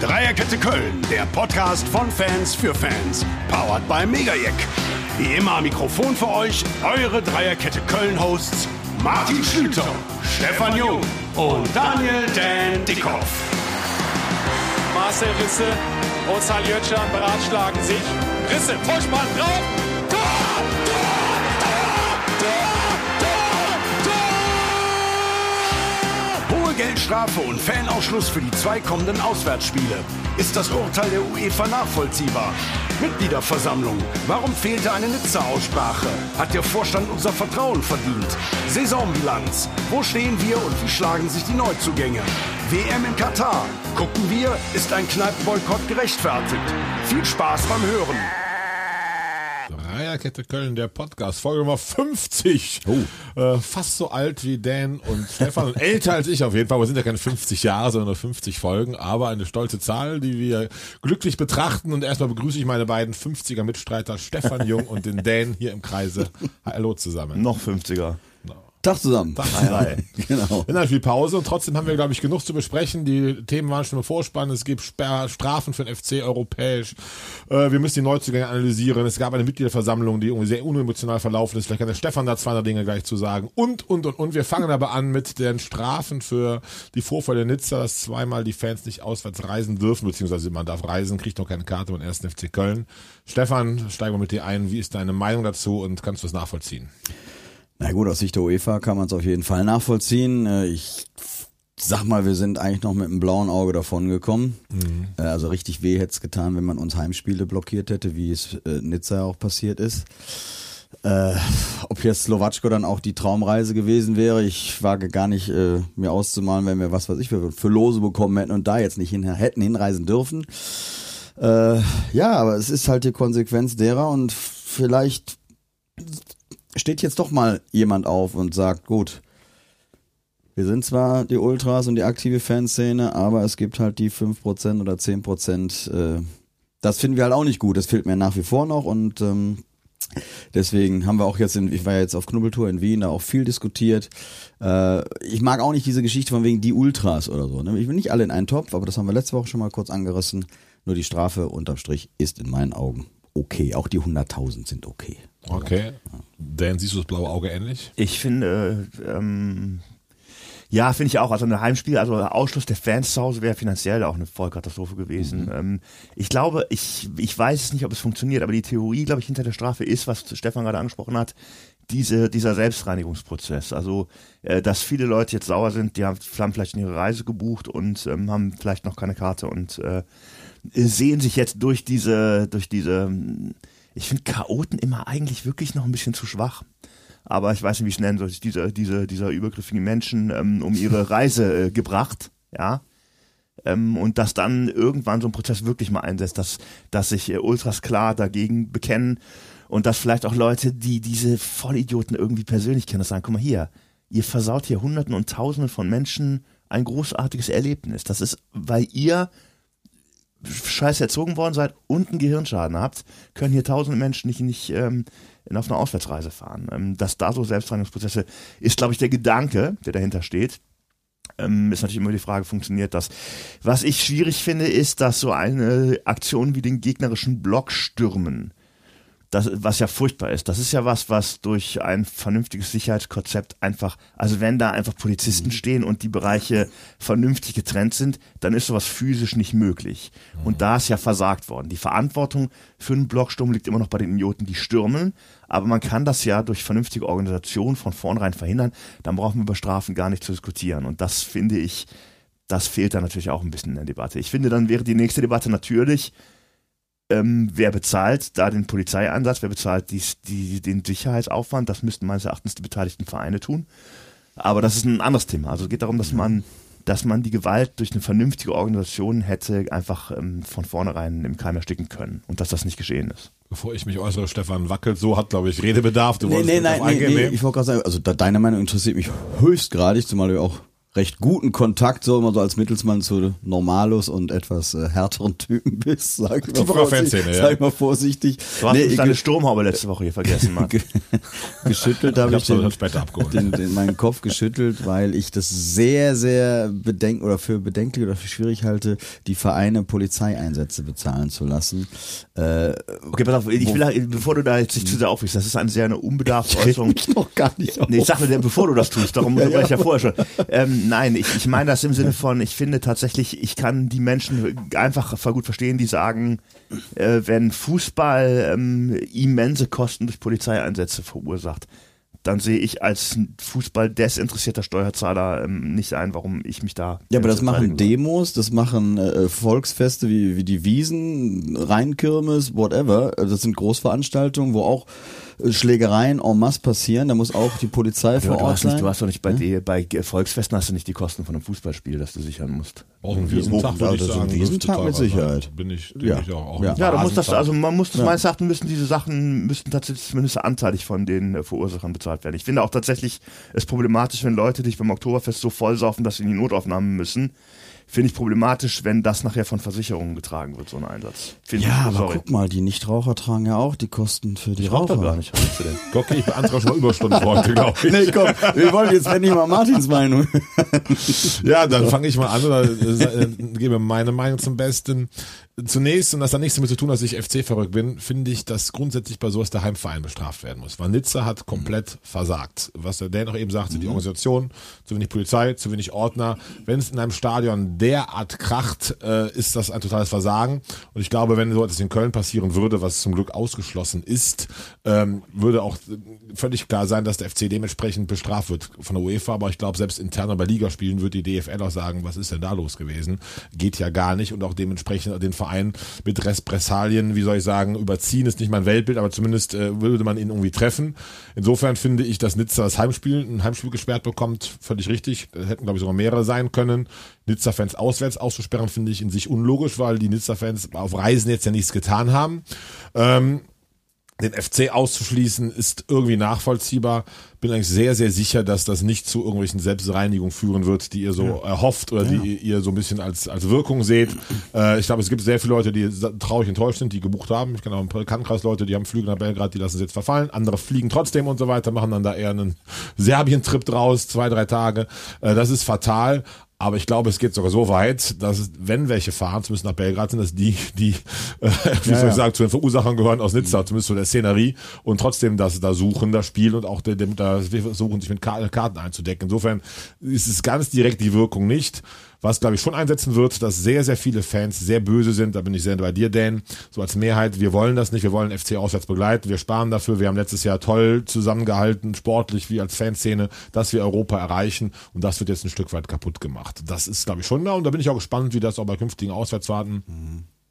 Dreierkette Köln, der Podcast von Fans für Fans. Powered by Megajack. Wie immer Mikrofon für euch eure Dreierkette Köln-Hosts Martin Schlüter, Stefan Jung und Daniel Dan Dickhoff. Marcel Risse und Saljötschan beratschlagen sich. Risse, Vollspann drauf. Geldstrafe und Fanausschluss für die zwei kommenden Auswärtsspiele. Ist das Urteil der UEFA nachvollziehbar? Mitgliederversammlung. Warum fehlte eine Nizza-Aussprache? Hat der Vorstand unser Vertrauen verdient? Saisonbilanz. Wo stehen wir und wie schlagen sich die Neuzugänge? WM in Katar. Gucken wir, ist ein Kneipenboykott gerechtfertigt? Viel Spaß beim Hören. Dreierkette Köln, der Podcast, Folge Nummer 50. Oh. Äh, fast so alt wie Dan und Stefan und älter als ich auf jeden Fall. Wir sind ja keine 50 Jahre, sondern nur 50 Folgen, aber eine stolze Zahl, die wir glücklich betrachten. Und erstmal begrüße ich meine beiden 50er Mitstreiter, Stefan Jung und den Dan hier im Kreise. Hallo zusammen. Noch 50er. Tag zusammen. Tag zusammen. genau. In viel Pause und trotzdem haben wir, glaube ich, genug zu besprechen. Die Themen waren schon im Vorspann. Es gibt Strafen für den FC europäisch. Äh, wir müssen die Neuzugänge analysieren. Es gab eine Mitgliederversammlung, die irgendwie sehr unemotional verlaufen ist. Vielleicht kann der Stefan da zwei Dinge gleich zu sagen. Und, und, und, und. Wir fangen aber an mit den Strafen für die Vorfälle Nizza, dass zweimal die Fans nicht auswärts reisen dürfen, beziehungsweise man darf reisen, kriegt noch keine Karte beim ersten FC Köln. Stefan, steigen wir mit dir ein. Wie ist deine Meinung dazu und kannst du es nachvollziehen? Na gut, aus Sicht der UEFA kann man es auf jeden Fall nachvollziehen. Äh, ich sag mal, wir sind eigentlich noch mit einem blauen Auge davon gekommen. Mhm. Also richtig weh hätte es getan, wenn man uns Heimspiele blockiert hätte, wie es äh, Nizza auch passiert ist. Äh, ob jetzt Slowatschko dann auch die Traumreise gewesen wäre, ich wage gar nicht äh, mir auszumalen, wenn wir was weiß ich für, für Lose bekommen hätten und da jetzt nicht hin, hätten hinreisen dürfen. Äh, ja, aber es ist halt die Konsequenz derer und vielleicht steht jetzt doch mal jemand auf und sagt, gut, wir sind zwar die Ultras und die aktive Fanszene, aber es gibt halt die 5% oder 10%, äh, das finden wir halt auch nicht gut, das fehlt mir nach wie vor noch und ähm, Deswegen haben wir auch jetzt, in, ich war ja jetzt auf Knubbeltour in Wien, da auch viel diskutiert. Äh, ich mag auch nicht diese Geschichte von wegen die Ultras oder so. Ne? Ich will nicht alle in einen Topf, aber das haben wir letzte Woche schon mal kurz angerissen. Nur die Strafe unterm Strich ist in meinen Augen okay. Auch die 100.000 sind okay. Okay. Dan, siehst du das blaue Auge ähnlich? Ich finde, ähm, ja, finde ich auch. Also ein Heimspiel, also Ausschluss der Fans zu Hause wäre finanziell auch eine Vollkatastrophe gewesen. Mhm. Ähm, ich glaube, ich, ich weiß es nicht, ob es funktioniert, aber die Theorie, glaube ich, hinter der Strafe ist, was Stefan gerade angesprochen hat, diese, dieser Selbstreinigungsprozess. Also, äh, dass viele Leute jetzt sauer sind, die haben, haben vielleicht ihre Reise gebucht und ähm, haben vielleicht noch keine Karte und äh, sehen sich jetzt durch diese, durch diese, ich finde Chaoten immer eigentlich wirklich noch ein bisschen zu schwach. Aber ich weiß nicht, wie ich es nennen soll, dieser, dieser, dieser übergriffigen Menschen ähm, um ihre Reise äh, gebracht, ja. Ähm, und dass dann irgendwann so ein Prozess wirklich mal einsetzt, dass, dass sich äh, Ultras klar dagegen bekennen und dass vielleicht auch Leute, die diese Vollidioten irgendwie persönlich kennen, das sagen, guck mal hier, ihr versaut hier Hunderten und Tausenden von Menschen ein großartiges Erlebnis. Das ist, weil ihr scheiß erzogen worden seid und einen Gehirnschaden habt, können hier tausende Menschen nicht, nicht ähm, auf eine Auswärtsreise fahren. Ähm, dass da so Selbstreinigungsprozesse ist, glaube ich, der Gedanke, der dahinter steht. Ähm, ist natürlich immer die Frage, funktioniert das? Was ich schwierig finde, ist, dass so eine Aktion wie den gegnerischen Block stürmen das, was ja furchtbar ist. Das ist ja was, was durch ein vernünftiges Sicherheitskonzept einfach, also wenn da einfach Polizisten mhm. stehen und die Bereiche vernünftig getrennt sind, dann ist sowas physisch nicht möglich. Mhm. Und da ist ja versagt worden. Die Verantwortung für einen Blocksturm liegt immer noch bei den Idioten, die stürmen, aber man kann das ja durch vernünftige Organisation von vornherein verhindern. Dann brauchen wir über Strafen gar nicht zu diskutieren. Und das finde ich, das fehlt da natürlich auch ein bisschen in der Debatte. Ich finde, dann wäre die nächste Debatte natürlich, ähm, wer bezahlt da den Polizeieinsatz, wer bezahlt die, die, den Sicherheitsaufwand, das müssten meines Erachtens die beteiligten Vereine tun. Aber das ist ein anderes Thema. Also es geht darum, dass man, dass man die Gewalt durch eine vernünftige Organisation hätte einfach ähm, von vornherein im Keim ersticken können und dass das nicht geschehen ist. Bevor ich mich äußere, Stefan wackelt, so hat, glaube ich, Redebedarf. Du nee, nee, nein, nee, nee, ich wollte gerade sagen, also da, deine Meinung interessiert mich höchstgradig, zumal du auch recht guten Kontakt, so immer so als Mittelsmann zu Normalos und etwas äh, härteren Typen bist, sag ich mal, vorsichtig, ja. sag ich mal vorsichtig. Du hast Nee, deine Sturmhaube letzte Woche hier vergessen, Mann. ge- geschüttelt habe Ich ich, hab's dann den, später abgeholt. den, den, meinen Kopf geschüttelt, weil ich das sehr, sehr bedenk oder für bedenklich oder für schwierig halte, die Vereine Polizeieinsätze bezahlen zu lassen. Äh, Okay, pass auf, ich will, bevor du da jetzt nicht zu sehr aufregst, das ist eine sehr eine unbedarfte Äußerung. ich noch gar nicht Nee, ich sag nur, bevor du das tust, darum ja, ich ja vorher schon. Ähm, nein, ich, ich meine das im Sinne von, ich finde tatsächlich, ich kann die Menschen einfach gut verstehen, die sagen, äh, wenn Fußball ähm, immense Kosten durch Polizeieinsätze verursacht, dann sehe ich als Fußball desinteressierter Steuerzahler ähm, nicht ein, warum ich mich da. Ja, aber das machen. Demos, das machen äh, Volksfeste wie, wie die Wiesen, Rheinkirmes, whatever. Also Das sind Großveranstaltungen, wo auch äh, Schlägereien en masse passieren. Da muss auch die Polizei Ja, vor du, Ort hast nicht, sein. du hast doch nicht bei, die, bei Volksfesten hast du nicht die Kosten von einem Fußballspiel, das du sichern musst. Auch ein Wiesentag würde ich so ein sagen. Wiesentag dürfte mit Sicherheit. sein. Bin ich, Ja. ich auch. auch Ja. Ja, da muss das, also man muss das Ja. meines Erachtens müssen diese Sachen, müssten tatsächlich zumindest anteilig von den äh, Verursachern bezahlt werden. Ich finde auch tatsächlich es problematisch, wenn Leute dich beim Oktoberfest so vollsaufen, dass sie in die Notaufnahmen müssen. Finde ich problematisch, wenn das nachher von Versicherungen getragen wird, so ein Einsatz. Finde ja, ich, aber sorry. guck mal, die Nichtraucher tragen ja auch die Kosten für die Ich rauche Raucher. gar nicht. Was du denn? Gocke, ich beantrage schon mal Überstunden heute, glaube ich. Nee, komm, wir wollen jetzt endlich mal Martins Meinung. Ja, dann fange ich mal an oder äh, gebe meine Meinung zum Besten. Zunächst, und das hat nichts damit zu tun, dass ich FC verrückt bin, finde ich, dass grundsätzlich bei sowas der Heimverein bestraft werden muss. Weil Nizza hat komplett versagt. Was der Dan auch eben sagte, die Organisation, zu wenig Polizei, zu wenig Ordner. Wenn es in einem Stadion derart kracht, äh, ist das ein totales Versagen. Und ich glaube, wenn so etwas in Köln passieren würde, was zum Glück ausgeschlossen ist, ähm, würde auch völlig klar sein, dass der FC dementsprechend bestraft wird von der UEFA. Aber ich glaube, selbst intern bei Ligaspielen wird die DFL auch sagen, was ist denn da los gewesen? Geht ja gar nicht und auch dementsprechend den Verein mit Repressalien, wie soll ich sagen, überziehen ist nicht mein Weltbild, aber zumindest äh, würde man ihn irgendwie treffen. Insofern finde ich, dass Nizza das Heimspiel, ein Heimspiel gesperrt bekommt, völlig richtig. Das hätten, glaube ich, sogar mehrere sein können. Nizza-Fans auswärts auszusperren, finde ich in sich unlogisch, weil die Nizza-Fans auf Reisen jetzt ja nichts getan haben. Ähm, den FC auszuschließen ist irgendwie nachvollziehbar. Bin eigentlich sehr, sehr sicher, dass das nicht zu irgendwelchen Selbstreinigungen führen wird, die ihr so erhofft oder die ihr so ein bisschen als, als Wirkung seht. Äh, ich glaube, es gibt sehr viele Leute, die traurig enttäuscht sind, die gebucht haben. Ich kenne auch ein paar Bekanntenkreis-Leute, die haben Flüge nach Belgrad, die lassen es jetzt verfallen. Andere fliegen trotzdem und so weiter, machen dann da eher einen Serbien-Trip draus, zwei, drei Tage. Äh, das ist fatal. Aber ich glaube, es geht sogar so weit, dass wenn welche fahren, zumindest nach Belgrad, sind das die, die, äh, wie soll ich sagen, zu den Verursachern gehören aus Nizza, zumindest zu der Szenerie und trotzdem das da suchen, das Spiel und auch dem, da versuchen, sich mit Ka- Karten einzudecken. Insofern ist es ganz direkt die Wirkung nicht. Was, glaube ich, schon einsetzen wird, dass sehr, sehr viele Fans sehr böse sind. Da bin ich sehr bei dir, Dan. So als Mehrheit, wir wollen das nicht. Wir wollen FC auswärts begleiten. Wir sparen dafür. Wir haben letztes Jahr toll zusammengehalten, sportlich wie als Fanszene, dass wir Europa erreichen. Und das wird jetzt ein Stück weit kaputt gemacht. Das ist, glaube ich, schon da. Und da bin ich auch gespannt, wie das auch bei künftigen Auswärtsfahrten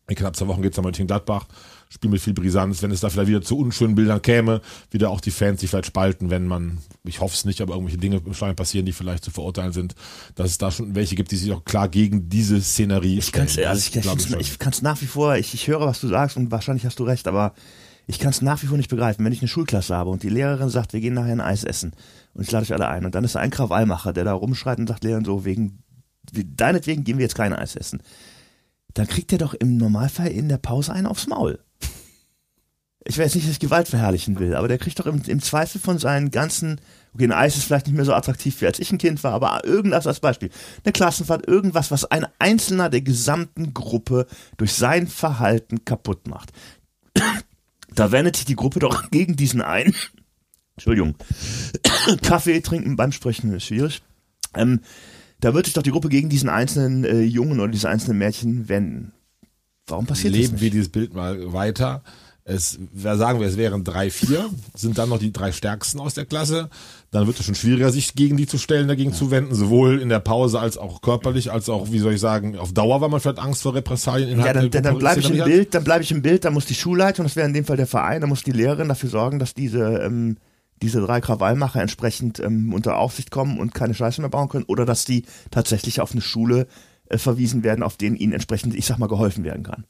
in knapp zwei Wochen geht's dann mal in Gladbach. Spiel mit viel Brisanz. Wenn es da vielleicht wieder zu unschönen Bildern käme, wieder auch die Fans sich vielleicht spalten, wenn man, ich hoffe es nicht, aber irgendwelche Dinge im Stadion passieren, die vielleicht zu verurteilen sind, dass es da schon welche gibt, die sich auch klar gegen diese Szenerie Ich kann es stellen. also ich, ich, ich kann's nach wie vor, ich, ich höre, was du sagst und wahrscheinlich hast du recht, aber ich kann es nach wie vor nicht begreifen, wenn ich eine Schulklasse habe und die Lehrerin sagt, wir gehen nachher ein Eis essen und ich lade euch alle ein und dann ist da ein Krawallmacher, der da rumschreit und sagt, Lehrerin, so wegen, deinetwegen gehen wir jetzt kein Eis essen. Dann kriegt er doch im Normalfall in der Pause einen aufs Maul. Ich weiß nicht, dass ich Gewalt verherrlichen will, aber der kriegt doch im, im Zweifel von seinen ganzen, okay, ein Eis ist vielleicht nicht mehr so attraktiv, wie als ich ein Kind war, aber irgendwas als Beispiel. Eine Klassenfahrt, irgendwas, was ein Einzelner der gesamten Gruppe durch sein Verhalten kaputt macht. Da wendet sich die Gruppe doch gegen diesen ein. Entschuldigung. Kaffee trinken beim Sprechen ist schwierig. Ähm, da wird sich doch die Gruppe gegen diesen einzelnen äh, Jungen oder diese einzelnen Mädchen wenden. Warum passiert Leben das wir nicht? dieses Bild mal weiter. Es, wer sagen wir, es wären drei, vier, sind dann noch die drei stärksten aus der Klasse. Dann wird es schon schwieriger, sich gegen die zu stellen, dagegen zu wenden, sowohl in der Pause als auch körperlich, als auch, wie soll ich sagen, auf Dauer, weil man vielleicht Angst vor Repressalien Ja, innerhalb dann, der dann, dann bleibe ich im. Bild, dann bleibe ich im Bild, dann muss die Schulleitung, das wäre in dem Fall der Verein, dann muss die Lehrerin dafür sorgen, dass diese, ähm, diese drei Krawallmacher entsprechend ähm, unter Aufsicht kommen und keine Scheiße mehr bauen können oder dass die tatsächlich auf eine Schule äh, verwiesen werden, auf denen ihnen entsprechend, ich sag mal, geholfen werden kann.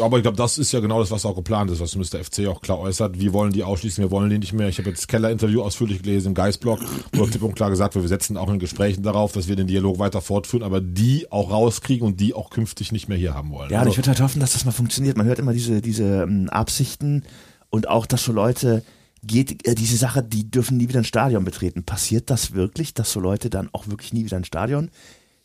Aber ich glaube, das ist ja genau das, was auch geplant ist, was Mr. FC auch klar äußert. Wir wollen die ausschließen, wir wollen die nicht mehr. Ich habe jetzt Keller-Interview ausführlich gelesen im Geistblog, wo klipp und klar gesagt wird, wir setzen auch in Gesprächen darauf, dass wir den Dialog weiter fortführen, aber die auch rauskriegen und die auch künftig nicht mehr hier haben wollen. Ja, und also, ich würde halt hoffen, dass das mal funktioniert. Man hört immer diese, diese ähm, Absichten und auch, dass so Leute geht, äh, diese Sache, die dürfen nie wieder ein Stadion betreten. Passiert das wirklich, dass so Leute dann auch wirklich nie wieder ein Stadion?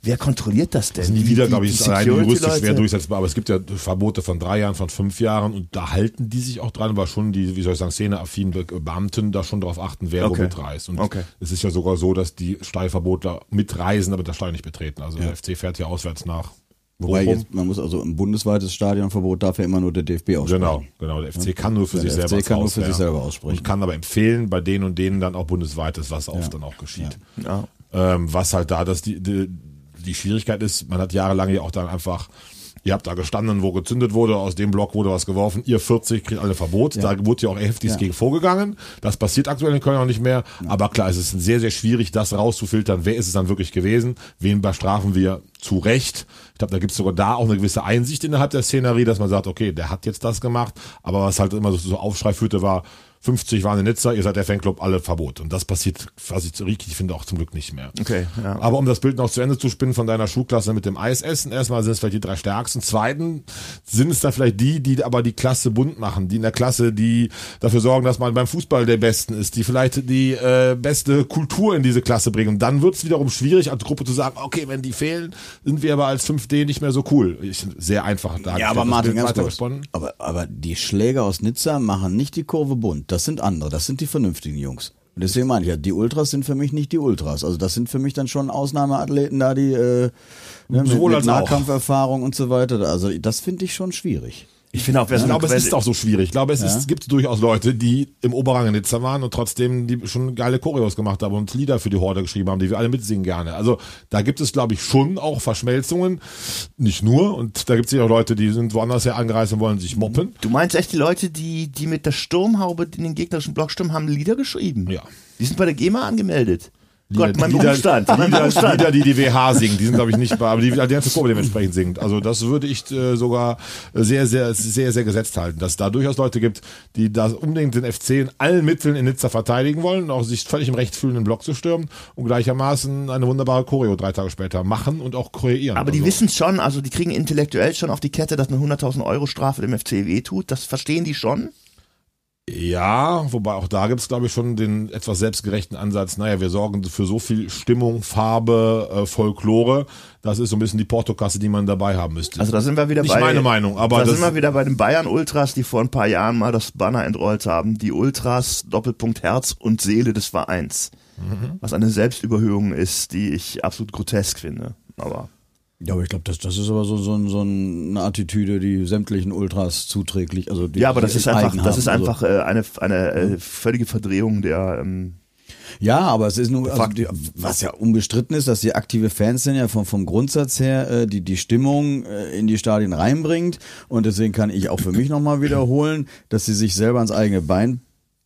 Wer kontrolliert das denn? Also nie Die- wieder, die- glaube ich, die ist rein juristisch schwer durchsetzbar, aber es gibt ja Verbote von drei Jahren, von fünf Jahren und da halten die sich auch dran, weil schon die, wie soll ich sagen, szeneaffinen Be- Beamten da schon darauf achten, wer Okay. wo mitreist. Und Okay. es ist ja sogar so, dass die Stallverbotler mitreisen, aber das Stadion nicht betreten. Also der FC fährt ja auswärts nach. Wobei jetzt, man muss also ein bundesweites Stadionverbot darf ja immer nur der DFB aussprechen. Genau, genau. Der FC kann nur für Ja, sich der selber FC kann nur für sich selber aussprechen. Und kann aber empfehlen, bei denen und denen dann auch bundesweites, was oft dann auch geschieht. Ja. Ähm, was halt da das die, die, die Schwierigkeit ist, man hat jahrelang ja auch dann einfach, ihr habt da gestanden, wo gezündet wurde, aus dem Block wurde was geworfen, ihr 40 kriegt alle Verbot. Da wurde ja auch heftig Ja. gegen vorgegangen. Das passiert aktuell in Köln auch nicht mehr. Aber klar, es ist sehr, sehr schwierig, das rauszufiltern. Wer ist es dann wirklich gewesen? Wen bestrafen wir zu Recht? Ich glaube, da gibt es sogar da auch eine gewisse Einsicht innerhalb der Szenerie, dass man sagt, okay, der hat jetzt das gemacht. Aber was halt immer so, so Aufschrei führte, war, 50 waren in Nizza, ihr seid der Fanclub, alle Verbot. Und das passiert, was ich so richtig finde, auch zum Glück nicht mehr. Okay, ja. Aber um das Bild noch zu Ende zu spinnen von deiner Schulklasse mit dem Eisessen, erstmal sind es vielleicht die drei stärksten. Zweiten sind es dann vielleicht die, die aber die Klasse bunt machen, die in der Klasse, die dafür sorgen, dass man beim Fußball der Besten ist, die vielleicht die äh, beste Kultur in diese Klasse bringen. Und dann wird es wiederum schwierig, als Gruppe zu sagen, okay, wenn die fehlen, sind wir aber als 5D nicht mehr so cool. Ich, sehr einfach dargestellt. Ja, aber Martin, ganz kurz. Aber, aber die Schläger aus Nizza machen nicht die Kurve bunt. Das sind andere. Das sind die vernünftigen Jungs. Und deswegen meine ich ja, die Ultras sind für mich nicht die Ultras. Also das sind für mich dann schon Ausnahmeathleten da, die äh, ne, mit, Sowohl mit. Nahkampferfahrung und so weiter. Also das finde ich schon schwierig. Ich finde auch, Ich eine glaube, es ist auch so schwierig. Ich glaube, es ist, gibt durchaus Leute, die im Oberrang in Nizza waren und trotzdem die schon geile Choreos gemacht haben und Lieder für die Horde geschrieben haben, die wir alle mitsingen gerne. Also da gibt es, glaube ich, schon auch Verschmelzungen. Nicht nur. Und da gibt es ja auch Leute, die sind woanders her angereist und wollen sich moppen. Du meinst echt die Leute, die, die mit der Sturmhaube in den gegnerischen Block stürmen, haben Lieder geschrieben? Ja. Die sind bei der GEMA angemeldet. Lieder, Gott, mein Lieder, Umstand. mein Lieder, Umstand. Lieder, die die WH singt, die sind, glaube ich, nicht bei, aber die, die ganze Kurve dementsprechend singt. Also das würde ich äh, sogar sehr, sehr, sehr, sehr gesetzt halten, dass da durchaus Leute gibt, die da unbedingt den FC in allen Mitteln in Nizza verteidigen wollen, auch sich völlig im Recht fühlen, den Block zu stürmen und gleichermaßen eine wunderbare Choreo drei Tage später machen und auch kreieren. Aber die also, wissen schon, also die kriegen intellektuell schon auf die Kette, dass eine 100.000 Euro Strafe dem FC wehtut. Das verstehen die schon. Ja, wobei auch da gibt es, glaube ich, schon den etwas selbstgerechten Ansatz, naja, wir sorgen für so viel Stimmung, Farbe, äh, Folklore, das ist so ein bisschen die Portokasse, die man dabei haben müsste. Also da sind wir wieder Nicht bei. meine Meinung, aber da das- sind wir wieder bei den Bayern Ultras, die vor ein paar Jahren mal das Banner entrollt haben. Die Ultras Doppelpunkt Herz und Seele des Vereins. Mhm. Was eine Selbstüberhöhung ist, die ich absolut grotesk finde. Aber Ja, aber ich glaube, das, das ist aber so, so, so eine Attitüde, die sämtlichen Ultras zuträglich, also die ja, aber das ist einfach, das haben. ist Also- einfach äh, eine eine äh, völlige Verdrehung der. Ähm, Ja, aber es ist nur, also Fakt. die, was ja unbestritten ist, dass die aktive Fans sind ja vom, vom Grundsatz her äh, die die Stimmung äh, in die Stadien reinbringt und deswegen kann ich auch für mich nochmal wiederholen, dass sie sich selber ans eigene Bein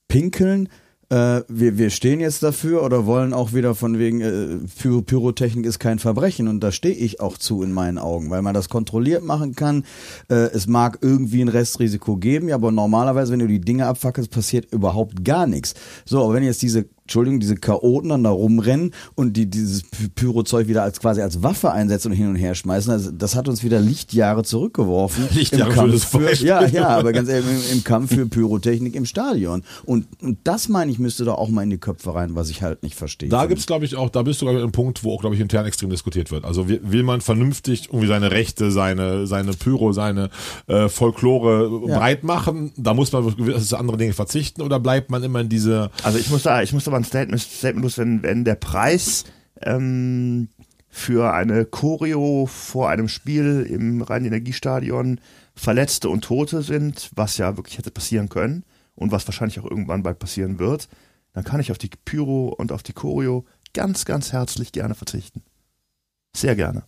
pinkeln. Äh, wir, wir stehen jetzt dafür oder wollen auch wieder von wegen äh, Py Pyrotechnik ist kein Verbrechen und da stehe ich auch zu in meinen Augen, weil man das kontrolliert machen kann. Äh, es mag irgendwie ein Restrisiko geben, ja, aber normalerweise, wenn du die Dinge abfackelst, passiert überhaupt gar nichts. So, aber wenn jetzt diese Entschuldigung, diese Chaoten dann da rumrennen und die dieses Py- Pyrozeug wieder als quasi als Waffe einsetzen und hin und her schmeißen, also das hat uns wieder Lichtjahre zurückgeworfen. Lichtjahre im für Kampf das für. Ja, ja, aber ganz ehrlich, im, im Kampf für Pyrotechnik im Stadion. Und, und das meine ich, müsste doch auch mal in die Köpfe rein, was ich halt nicht verstehe. Da gibt's glaube ich, auch, da bist du, glaube ich, ein Punkt, wo auch, glaube ich, intern extrem diskutiert wird. Also will, man vernünftig irgendwie seine Rechte, seine, seine Pyro, seine äh, Folklore Ja. breit machen? Da muss man auf gewisse andere Dinge verzichten oder bleibt man immer in diese also ich muss da, ich muss aber ein Statement, Statement los, wenn, wenn der Preis ähm, für eine Choreo vor einem Spiel im Rhein-Energiestadion Verletzte und Tote sind, was ja wirklich hätte passieren können und was wahrscheinlich auch irgendwann bald passieren wird, dann kann ich auf die Pyro und auf die Choreo ganz, ganz herzlich gerne verzichten. Sehr gerne.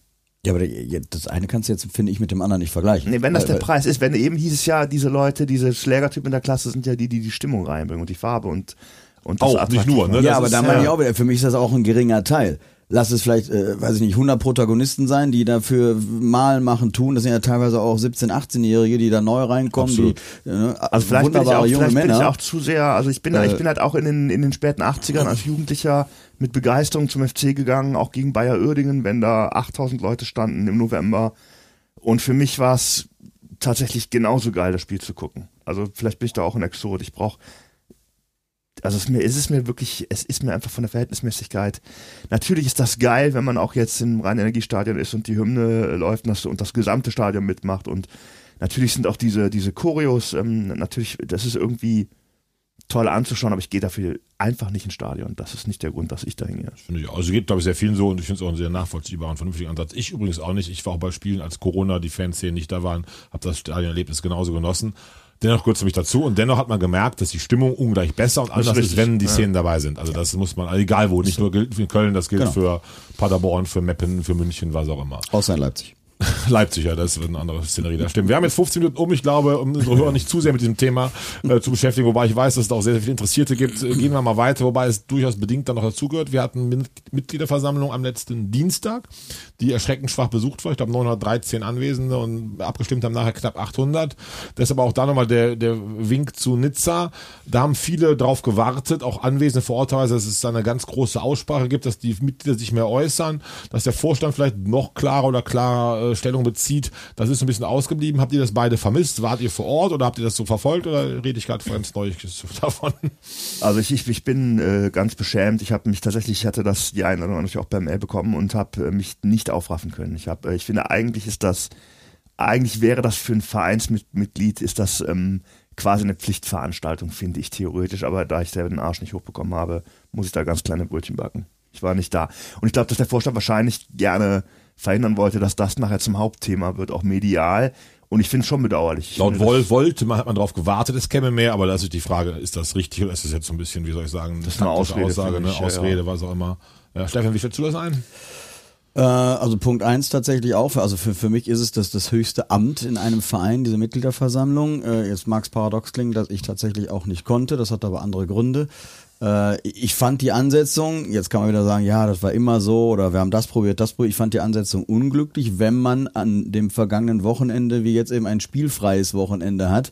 ja, aber das eine kannst du jetzt, finde ich, mit dem anderen nicht vergleichen. Nee, wenn das Weil- der weil- Preis ist, wenn eben hieß es ja, diese Leute, diese Schlägertypen in der Klasse sind ja die, die die Stimmung reinbringen und die Farbe und, und das Auch, nicht nur, ne? machen. das ja, aber ist, da meine ich auch wieder, für mich ist das auch ein geringer Teil. lass es vielleicht, äh, weiß ich nicht, 100 Protagonisten sein, die dafür malen, machen, tun. Das sind ja teilweise auch 17-, 18-Jährige, die da neu reinkommen, Absolut. die äh, Also vielleicht bin ich wunderbare auch, junge vielleicht bin Männer. ich auch zu sehr, also ich bin, Äh, ich bin halt auch in den, in den späten 80ern als Jugendlicher mit Begeisterung zum FC gegangen, auch gegen Bayer Uerdingen, wenn da 8000 Leute standen im November. Und für mich war es tatsächlich genauso geil, das Spiel zu gucken. Also vielleicht bin ich da auch ein Exot. Ich brauche also es ist, mir, es mir wirklich, es ist mir einfach von der Verhältnismäßigkeit. Natürlich ist das geil, wenn man auch jetzt im Rhein-Energiestadion ist und die Hymne läuft und das, gesamte Stadion mitmacht und natürlich sind auch diese, diese Choreos, ähm, natürlich, das ist irgendwie toll anzuschauen, aber ich gehe dafür einfach nicht ins Stadion. Das ist nicht der Grund, dass ich da hingehe. Finde ich auch. Also geht, glaube ich, sehr vielen so und ich finde es auch einen sehr nachvollziehbaren vernünftigen Ansatz. Ich übrigens auch nicht. Ich war auch bei Spielen, als Corona die Fanszenen nicht da waren, habe das Stadionerlebnis genauso genossen. Dennoch gehört es mich dazu und dennoch hat man gemerkt, dass die Stimmung ungleich besser und anders ist, wenn die ja. Szenen dabei sind. Also das muss man, also egal wo, nicht nur gilt für Köln, das gilt Genau. für Paderborn, für Meppen, für München, was auch immer. Außer in Leipzig. Leipzig, ja, das wird eine andere Szenerie. Da stimmt. Wir haben jetzt 15 Minuten um. Ich glaube, um unsere Hörer nicht zu sehr mit diesem Thema äh, zu beschäftigen, wobei ich weiß, dass es auch sehr, sehr viele Interessierte gibt. Äh, gehen wir mal weiter, wobei es durchaus bedingt dann noch dazugehört. Wir hatten Mitgliederversammlung am letzten Dienstag, die erschreckend schwach besucht war. Ich glaube 913 Anwesende und abgestimmt haben nachher knapp 800. Deshalb auch da nochmal der, der Wink zu Nizza. Da haben viele drauf gewartet, auch Anwesende vor Ort dass es da eine ganz große Aussprache gibt, dass die Mitglieder sich mehr äußern, dass der Vorstand vielleicht noch klarer oder klarer Stellung bezieht. Das ist ein bisschen ausgeblieben. Habt ihr das beide vermisst? Wart ihr vor Ort oder habt ihr das so verfolgt oder rede ich gerade ganz neu davon? Also ich, ich, ich bin äh, ganz beschämt. Ich habe mich tatsächlich, ich hatte das die Einladung natürlich auch per Mail bekommen und habe äh, mich nicht aufraffen können. Ich habe, äh, ich finde eigentlich ist das, eigentlich wäre das für ein Vereinsmitglied ist das ähm, quasi eine Pflichtveranstaltung, finde ich theoretisch. Aber da ich den Arsch nicht hochbekommen habe, muss ich da ganz kleine Brötchen backen. Ich war nicht da. Und ich glaube, dass der Vorstand wahrscheinlich gerne verhindern wollte, dass das nachher zum Hauptthema wird, auch medial. Und ich finde es schon bedauerlich. Ich Laut Woll wollte man, hat man darauf gewartet, es käme mehr, aber das ist die Frage, ist das richtig oder ist das jetzt so ein bisschen, wie soll ich sagen, Das ist eine Ausrede Aussage, ne? mich, ja, Ausrede, was auch immer. Ja, Stefan, wie stellst du das ein? Äh, also Punkt eins tatsächlich auch. Also für, für mich ist es das, das höchste Amt in einem Verein, diese Mitgliederversammlung. Äh, jetzt mag es paradox klingen, dass ich tatsächlich auch nicht konnte. Das hat aber andere Gründe. Äh, ich fand die Ansetzung, jetzt kann man wieder sagen, ja, das war immer so oder wir haben das probiert, das probiert. Ich fand die Ansetzung unglücklich, wenn man an dem vergangenen Wochenende, wie jetzt eben ein spielfreies Wochenende hat,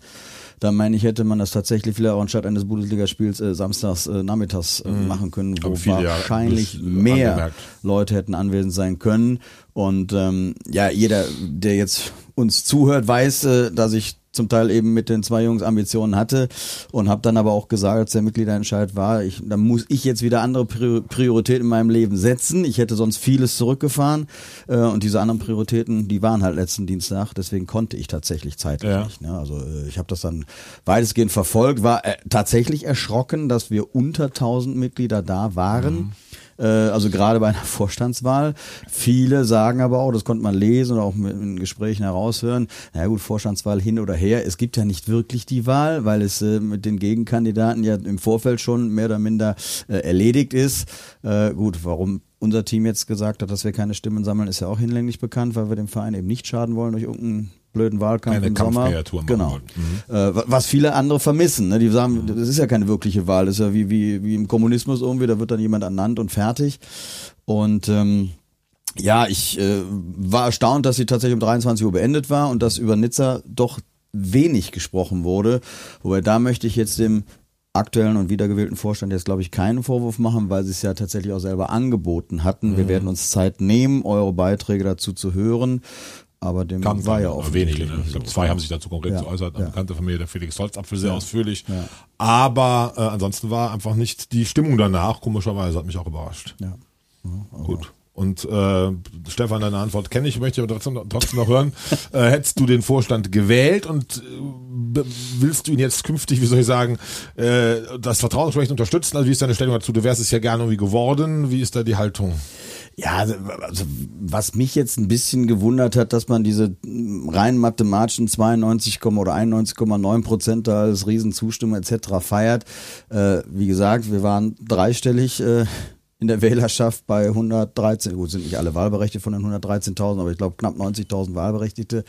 dann meine ich, hätte man das tatsächlich vielleicht auch anstatt eines Bundesligaspiels äh, samstags äh, nachmittags äh, machen können, wo wahrscheinlich das mehr angemerkt. Leute hätten anwesend sein können. Und ähm, ja, jeder, der jetzt uns zuhört, weiß, äh, dass ich zum Teil eben mit den zwei Jungs Ambitionen hatte und habe dann aber auch gesagt, als der Mitgliederentscheid war, ich, dann muss ich jetzt wieder andere Prior- Prioritäten in meinem Leben setzen. Ich hätte sonst vieles zurückgefahren äh, und diese anderen Prioritäten, die waren halt letzten Dienstag, deswegen konnte ich tatsächlich zeitlich Ja. nicht. Ne? Also äh, ich habe das dann weitestgehend verfolgt, war äh, tatsächlich erschrocken, dass wir unter 1000 Mitglieder da waren. Äh, also gerade bei einer Vorstandswahl. Viele sagen aber auch, das konnte man lesen oder auch in Gesprächen heraushören, na gut, Vorstandswahl hin oder her, es gibt ja nicht wirklich die Wahl, weil es äh, mit den Gegenkandidaten ja im Vorfeld schon mehr oder minder äh, erledigt ist. Gut, warum unser Team jetzt gesagt hat, dass wir keine Stimmen sammeln, ist ja auch hinlänglich bekannt, weil wir dem Verein eben nicht schaden wollen durch irgendeinen blöden Wahlkampf Eine im Sommer. Genau. Mhm. Äh, wa- was viele andere vermissen. Ne? Die sagen, das ist ja keine wirkliche Wahl, das ist ja wie, wie, wie im Kommunismus irgendwie, da wird dann jemand ernannt und fertig. Und ähm, ja, ich äh, war erstaunt, dass sie tatsächlich um 23 Uhr beendet war und dass über Nizza doch wenig gesprochen wurde. Wobei da möchte ich jetzt dem aktuellen und wiedergewählten Vorstand jetzt, glaube ich, keinen Vorwurf machen, weil sie es ja tatsächlich auch selber angeboten hatten. Wir werden uns Zeit nehmen, eure Beiträge dazu zu hören. Aber dem Kam war ja auch wenige. Ne? Ich glaube, zwei haben sich dazu konkret Ja, geäußert. Eine ja. bekannte Familie, der Felix Holzapfel, sehr ausführlich. Ja. Aber äh, ansonsten war einfach nicht die Stimmung danach, komischerweise, hat mich auch überrascht. Ja. Gut. Und äh, Stefan, deine Antwort kenne ich, möchte aber trotzdem, trotzdem noch hören. äh, hättest du den Vorstand gewählt und äh, willst du ihn jetzt künftig, wie soll ich sagen, äh, das Vertrauensrecht unterstützen? Also wie ist deine Stellung dazu? Du wärst es ja gerne irgendwie geworden. Wie ist da die Haltung? Ja, also, also was mich jetzt ein bisschen gewundert hat, dass man diese rein mathematischen 92, oder 91,9 Prozent da als Riesenzustimmung etc. feiert. Äh, wie gesagt, wir waren dreistellig äh, in der Wählerschaft bei 113, gut, sind nicht alle Wahlberechtigte von den 113.000, aber ich glaube knapp 90.000 Wahlberechtigte.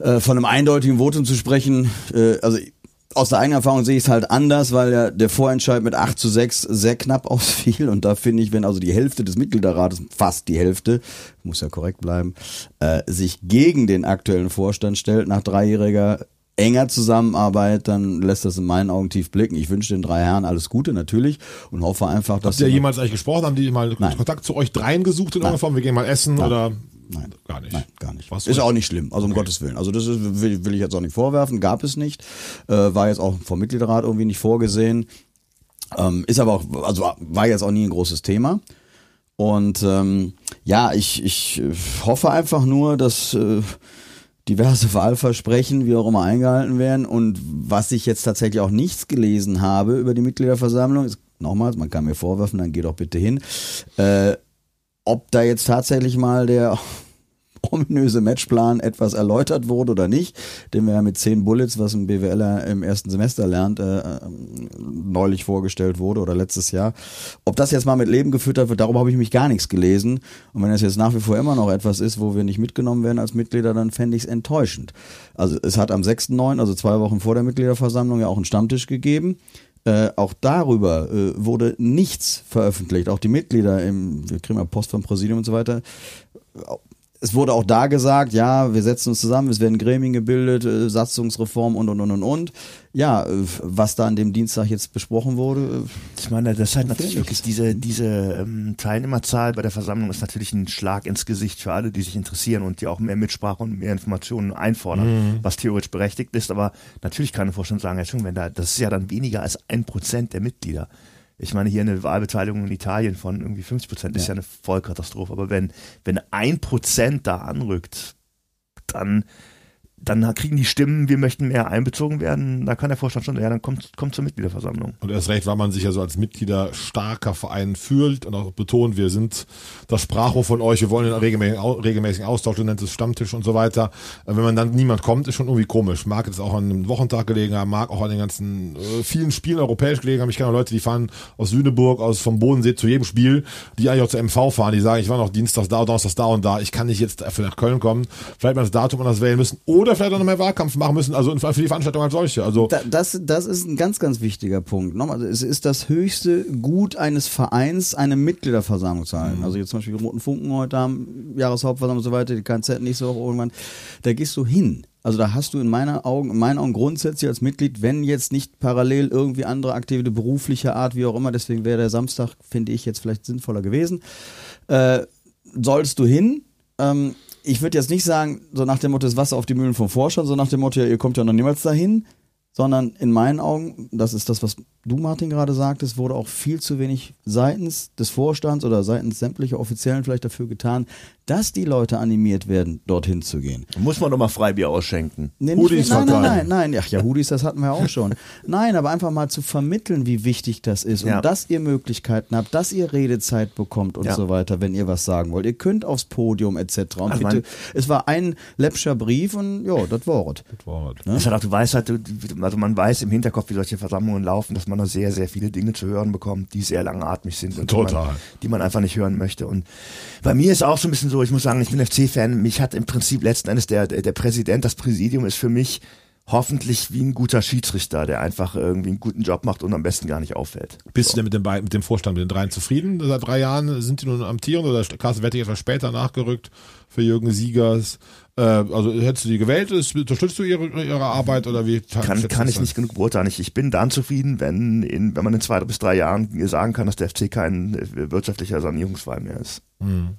Äh, von einem eindeutigen Votum zu sprechen, äh, also aus der eigenen Erfahrung sehe ich es halt anders, weil ja der Vorentscheid mit 8 zu 6 sehr knapp ausfiel und da finde ich, wenn also die Hälfte des Mitgliederrates, fast die Hälfte, muss ja korrekt bleiben, äh, sich gegen den aktuellen Vorstand stellt nach dreijähriger enger Zusammenarbeit, dann lässt das in meinen Augen tief blicken. Ich wünsche den drei Herren alles Gute natürlich und hoffe einfach, dass Habt ihr jemals eigentlich gesprochen? Haben die mal Nein. Kontakt zu euch dreien gesucht in irgendeiner Form? Wir gehen mal essen oder Nein. gar nicht? Nein, gar nicht. Was ist auch nicht schlimm, also um Gottes Willen. Also das ist, will, will ich jetzt auch nicht vorwerfen, gab es nicht. Äh, war jetzt auch vom Mitgliederrat irgendwie nicht vorgesehen. Ähm, ist aber auch, also war jetzt auch nie ein großes Thema. Und ähm, ja, ich, ich hoffe einfach nur, dass äh, diverse Wahlversprechen, wie auch immer, eingehalten werden. Und was ich jetzt tatsächlich auch nichts gelesen habe über die Mitgliederversammlung, ist, nochmals, man kann mir vorwerfen, dann geh doch bitte hin, äh, ob da jetzt tatsächlich mal der ominöse Matchplan etwas erläutert wurde oder nicht, den wir ja mit zehn Bullets, was ein BWLer im ersten Semester lernt, äh, äh, neulich vorgestellt wurde oder letztes Jahr. Ob das jetzt mal mit Leben geführt wird, darüber habe ich mich gar nichts gelesen. Und wenn das jetzt nach wie vor immer noch etwas ist, wo wir nicht mitgenommen werden als Mitglieder, dann fände ich es enttäuschend. Also es hat am 6.9., also zwei Wochen vor der Mitgliederversammlung, ja auch einen Stammtisch gegeben. Äh, auch darüber äh, wurde nichts veröffentlicht. Auch die Mitglieder, im, wir kriegen ja Post vom Präsidium und so weiter. Es wurde auch da gesagt, ja, wir setzen uns zusammen, es werden Gremien gebildet, äh, Satzungsreform und und und und und. Ja, äh, was da an dem Dienstag jetzt besprochen wurde, äh, Ich meine, das ist halt natürlich wirklich diese, diese ähm, Teilnehmerzahl bei der Versammlung ist natürlich ein Schlag ins Gesicht für alle, die sich interessieren und die auch mehr Mitsprache und mehr Informationen einfordern, was theoretisch berechtigt ist. Aber natürlich kann eine Vorstand sagen, ja schon, wenn da, das ist ja dann weniger als ein Prozent der Mitglieder. Ich meine, hier eine Wahlbeteiligung in Italien von irgendwie 50 Prozent ist ja eine Vollkatastrophe. Aber wenn, wenn ein Prozent da anrückt, dann, dann kriegen die Stimmen, wir möchten mehr einbezogen werden, da kann der Vorstand schon, ja, dann kommt, kommt zur Mitgliederversammlung. Und erst recht, weil man sich ja so als Mitglieder starker Verein fühlt und auch betont, wir sind das Sprachrohr von euch, wir wollen einen regelmäßigen, regelmäßigen Austausch, du nennst es Stammtisch und so weiter. Äh, Wenn man dann niemand kommt, ist schon irgendwie komisch. Mag jetzt auch an einem Wochentag gelegen haben, mag auch an den ganzen äh, vielen Spielen europäisch gelegen haben. Ich kenne auch Leute, die fahren aus Lüneburg, aus vom Bodensee zu jedem Spiel, die eigentlich auch zur MV fahren, die sagen, ich war noch Dienstags da, Donnerstags da und da, ich kann nicht jetzt für nach Köln kommen. Vielleicht mal das Datum anders wählen müssen oder vielleicht auch noch mehr Wahlkampf machen müssen, also für die Veranstaltung als solche. Also Da, das, das ist ein ganz, ganz wichtiger Punkt. Nochmal, also es ist das höchste Gut eines Vereins, eine Mitgliederversammlung zu halten. Also jetzt zum Beispiel die Roten Funken heute haben, Jahreshauptversammlung und so weiter, die KZ nicht so auch irgendwann. Da gehst du hin. Also da hast du in meiner Augen, in meinen Augen grundsätzlich als Mitglied, wenn jetzt nicht parallel irgendwie andere Aktivität beruflicher Art, wie auch immer, deswegen wäre der Samstag, finde ich, jetzt vielleicht sinnvoller gewesen, äh, sollst du hin. Ähm, ich würde jetzt nicht sagen, so nach dem Motto, das Wasser auf die Mühlen vom Vorstand, so nach dem Motto, ja, ihr kommt ja noch niemals dahin, sondern in meinen Augen, das ist das, was du, Martin, gerade sagtest, wurde auch viel zu wenig seitens des Vorstands oder seitens sämtlicher Offiziellen vielleicht dafür getan, dass die Leute animiert werden, dorthin zu gehen. Muss man doch mal Freibier ausschenken. Nee, Hoodies nicht, nein, nein, verteilen. nein, nein. Ach ja, Hoodies, das hatten wir auch schon. Nein, aber einfach mal zu vermitteln, wie wichtig das ist Ja. und dass ihr Möglichkeiten habt, dass ihr Redezeit bekommt und Ja. so weiter, wenn ihr was sagen wollt. Ihr könnt aufs Podium etc. Und Also bitte, es war ein läppscher Brief und ja, das. Ne? Das hat auch, du weißt halt, also man weiß im Hinterkopf, wie solche Versammlungen laufen, dass man da sehr, sehr viele Dinge zu hören bekommt, die sehr langatmig sind und Die, Total. man, die man einfach nicht hören möchte. Und bei mir ist auch so ein bisschen so, ich muss sagen, ich bin FC-Fan, mich hat im Prinzip letzten Endes der, der Präsident, das Präsidium ist für mich hoffentlich wie ein guter Schiedsrichter, der einfach irgendwie einen guten Job macht und am besten gar nicht auffällt. Bist du denn mit dem, mit dem Vorstand, mit den dreien zufrieden? Seit drei Jahren sind die nun amtierend oder Carsten Wettig etwas später nachgerückt für Jürgen Siegers? Äh, also hättest du die gewählt? Unterstützt du ihre, ihre Arbeit oder wie? Kann, kann ich nicht genug beurteilen. Ich, ich bin dann zufrieden, wenn, in, wenn man in zwei bis drei Jahren sagen kann, dass der FC kein wirtschaftlicher Sanierungsfall mehr ist. Mhm.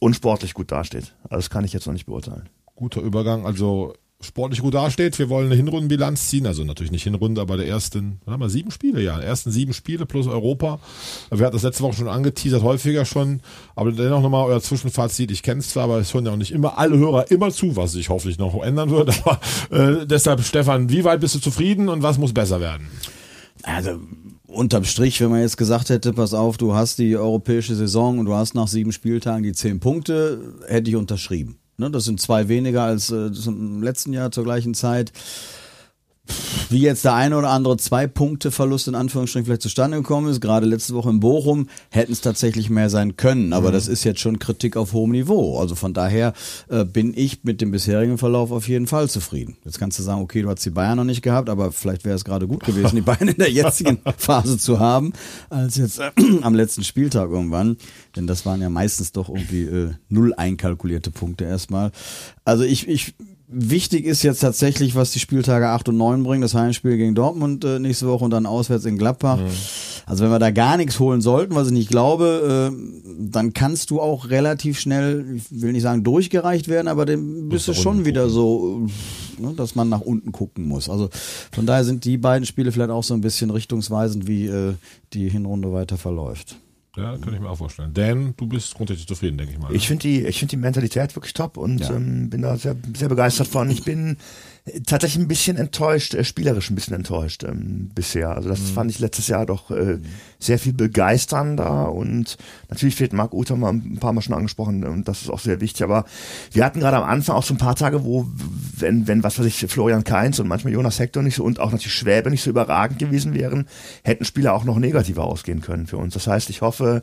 Und sportlich gut dasteht. Also das kann ich jetzt noch nicht beurteilen. Guter Übergang, also sportlich gut dasteht. Wir wollen eine Hinrundenbilanz ziehen, also natürlich nicht Hinrunde, aber der ersten, was haben wir, sieben Spiele, ja, ersten sieben Spiele plus Europa. Wir hatten das letzte Woche schon angeteasert, häufiger schon, aber dennoch nochmal euer Zwischenfazit. Ich kenne es zwar, aber es hören ja auch nicht immer alle Hörer immer zu, was sich hoffentlich noch ändern wird, aber äh, deshalb, Stefan, wie weit bist du zufrieden und was muss besser werden? Also unterm Strich, wenn man jetzt gesagt hätte, pass auf, du hast die europäische Saison und du hast nach sieben Spieltagen die zehn Punkte, hätte ich unterschrieben. Ne, das sind zwei weniger als äh, zum letzten Jahr zur gleichen Zeit. Wie jetzt der eine oder andere zwei Punkte Verlust in Anführungsstrichen vielleicht zustande gekommen ist, gerade letzte Woche in Bochum, hätten es tatsächlich mehr sein können. Aber mhm. das ist jetzt schon Kritik auf hohem Niveau. Also von daher äh, bin ich mit dem bisherigen Verlauf auf jeden Fall zufrieden. Jetzt kannst du sagen, okay, du hast die Bayern noch nicht gehabt, aber vielleicht wäre es gerade gut gewesen, die Bayern in der jetzigen Phase zu haben, als jetzt äh, am letzten Spieltag irgendwann. Denn das waren ja meistens doch irgendwie äh, null einkalkulierte Punkte erstmal. Also ich, ich Wichtig ist jetzt tatsächlich, was die Spieltage 8 und 9 bringen, das Heimspiel gegen Dortmund äh, nächste Woche und dann auswärts in Gladbach. Mhm. Also wenn wir da gar nichts holen sollten, was ich nicht glaube, äh, dann kannst du auch relativ schnell, ich will nicht sagen durchgereicht werden, aber dann bist du schon wieder so, ne, dass man nach unten gucken muss. Also von daher sind die beiden Spiele vielleicht auch so ein bisschen richtungsweisend, wie äh, die Hinrunde weiter verläuft. Ja, kann ich mir auch vorstellen. Dan, du bist grundsätzlich zufrieden, denke ich mal. Ich finde die, ich finde die Mentalität wirklich top und ja. ähm, bin da sehr, sehr begeistert von. Ich bin tatsächlich ein bisschen enttäuscht, äh, spielerisch ein bisschen enttäuscht ähm, bisher. Also das mhm. fand ich letztes Jahr doch äh, sehr viel begeisternder und natürlich fehlt Marc Uth, haben wir ein paar Mal schon angesprochen und das ist auch sehr wichtig. Aber wir hatten gerade am Anfang auch so ein paar Tage, wo, wenn, wenn was weiß ich, Florian Kainz und manchmal Jonas Hector nicht so und auch natürlich Schwäbe nicht so überragend gewesen wären, hätten Spieler auch noch negativer ausgehen können für uns. Das heißt, ich hoffe,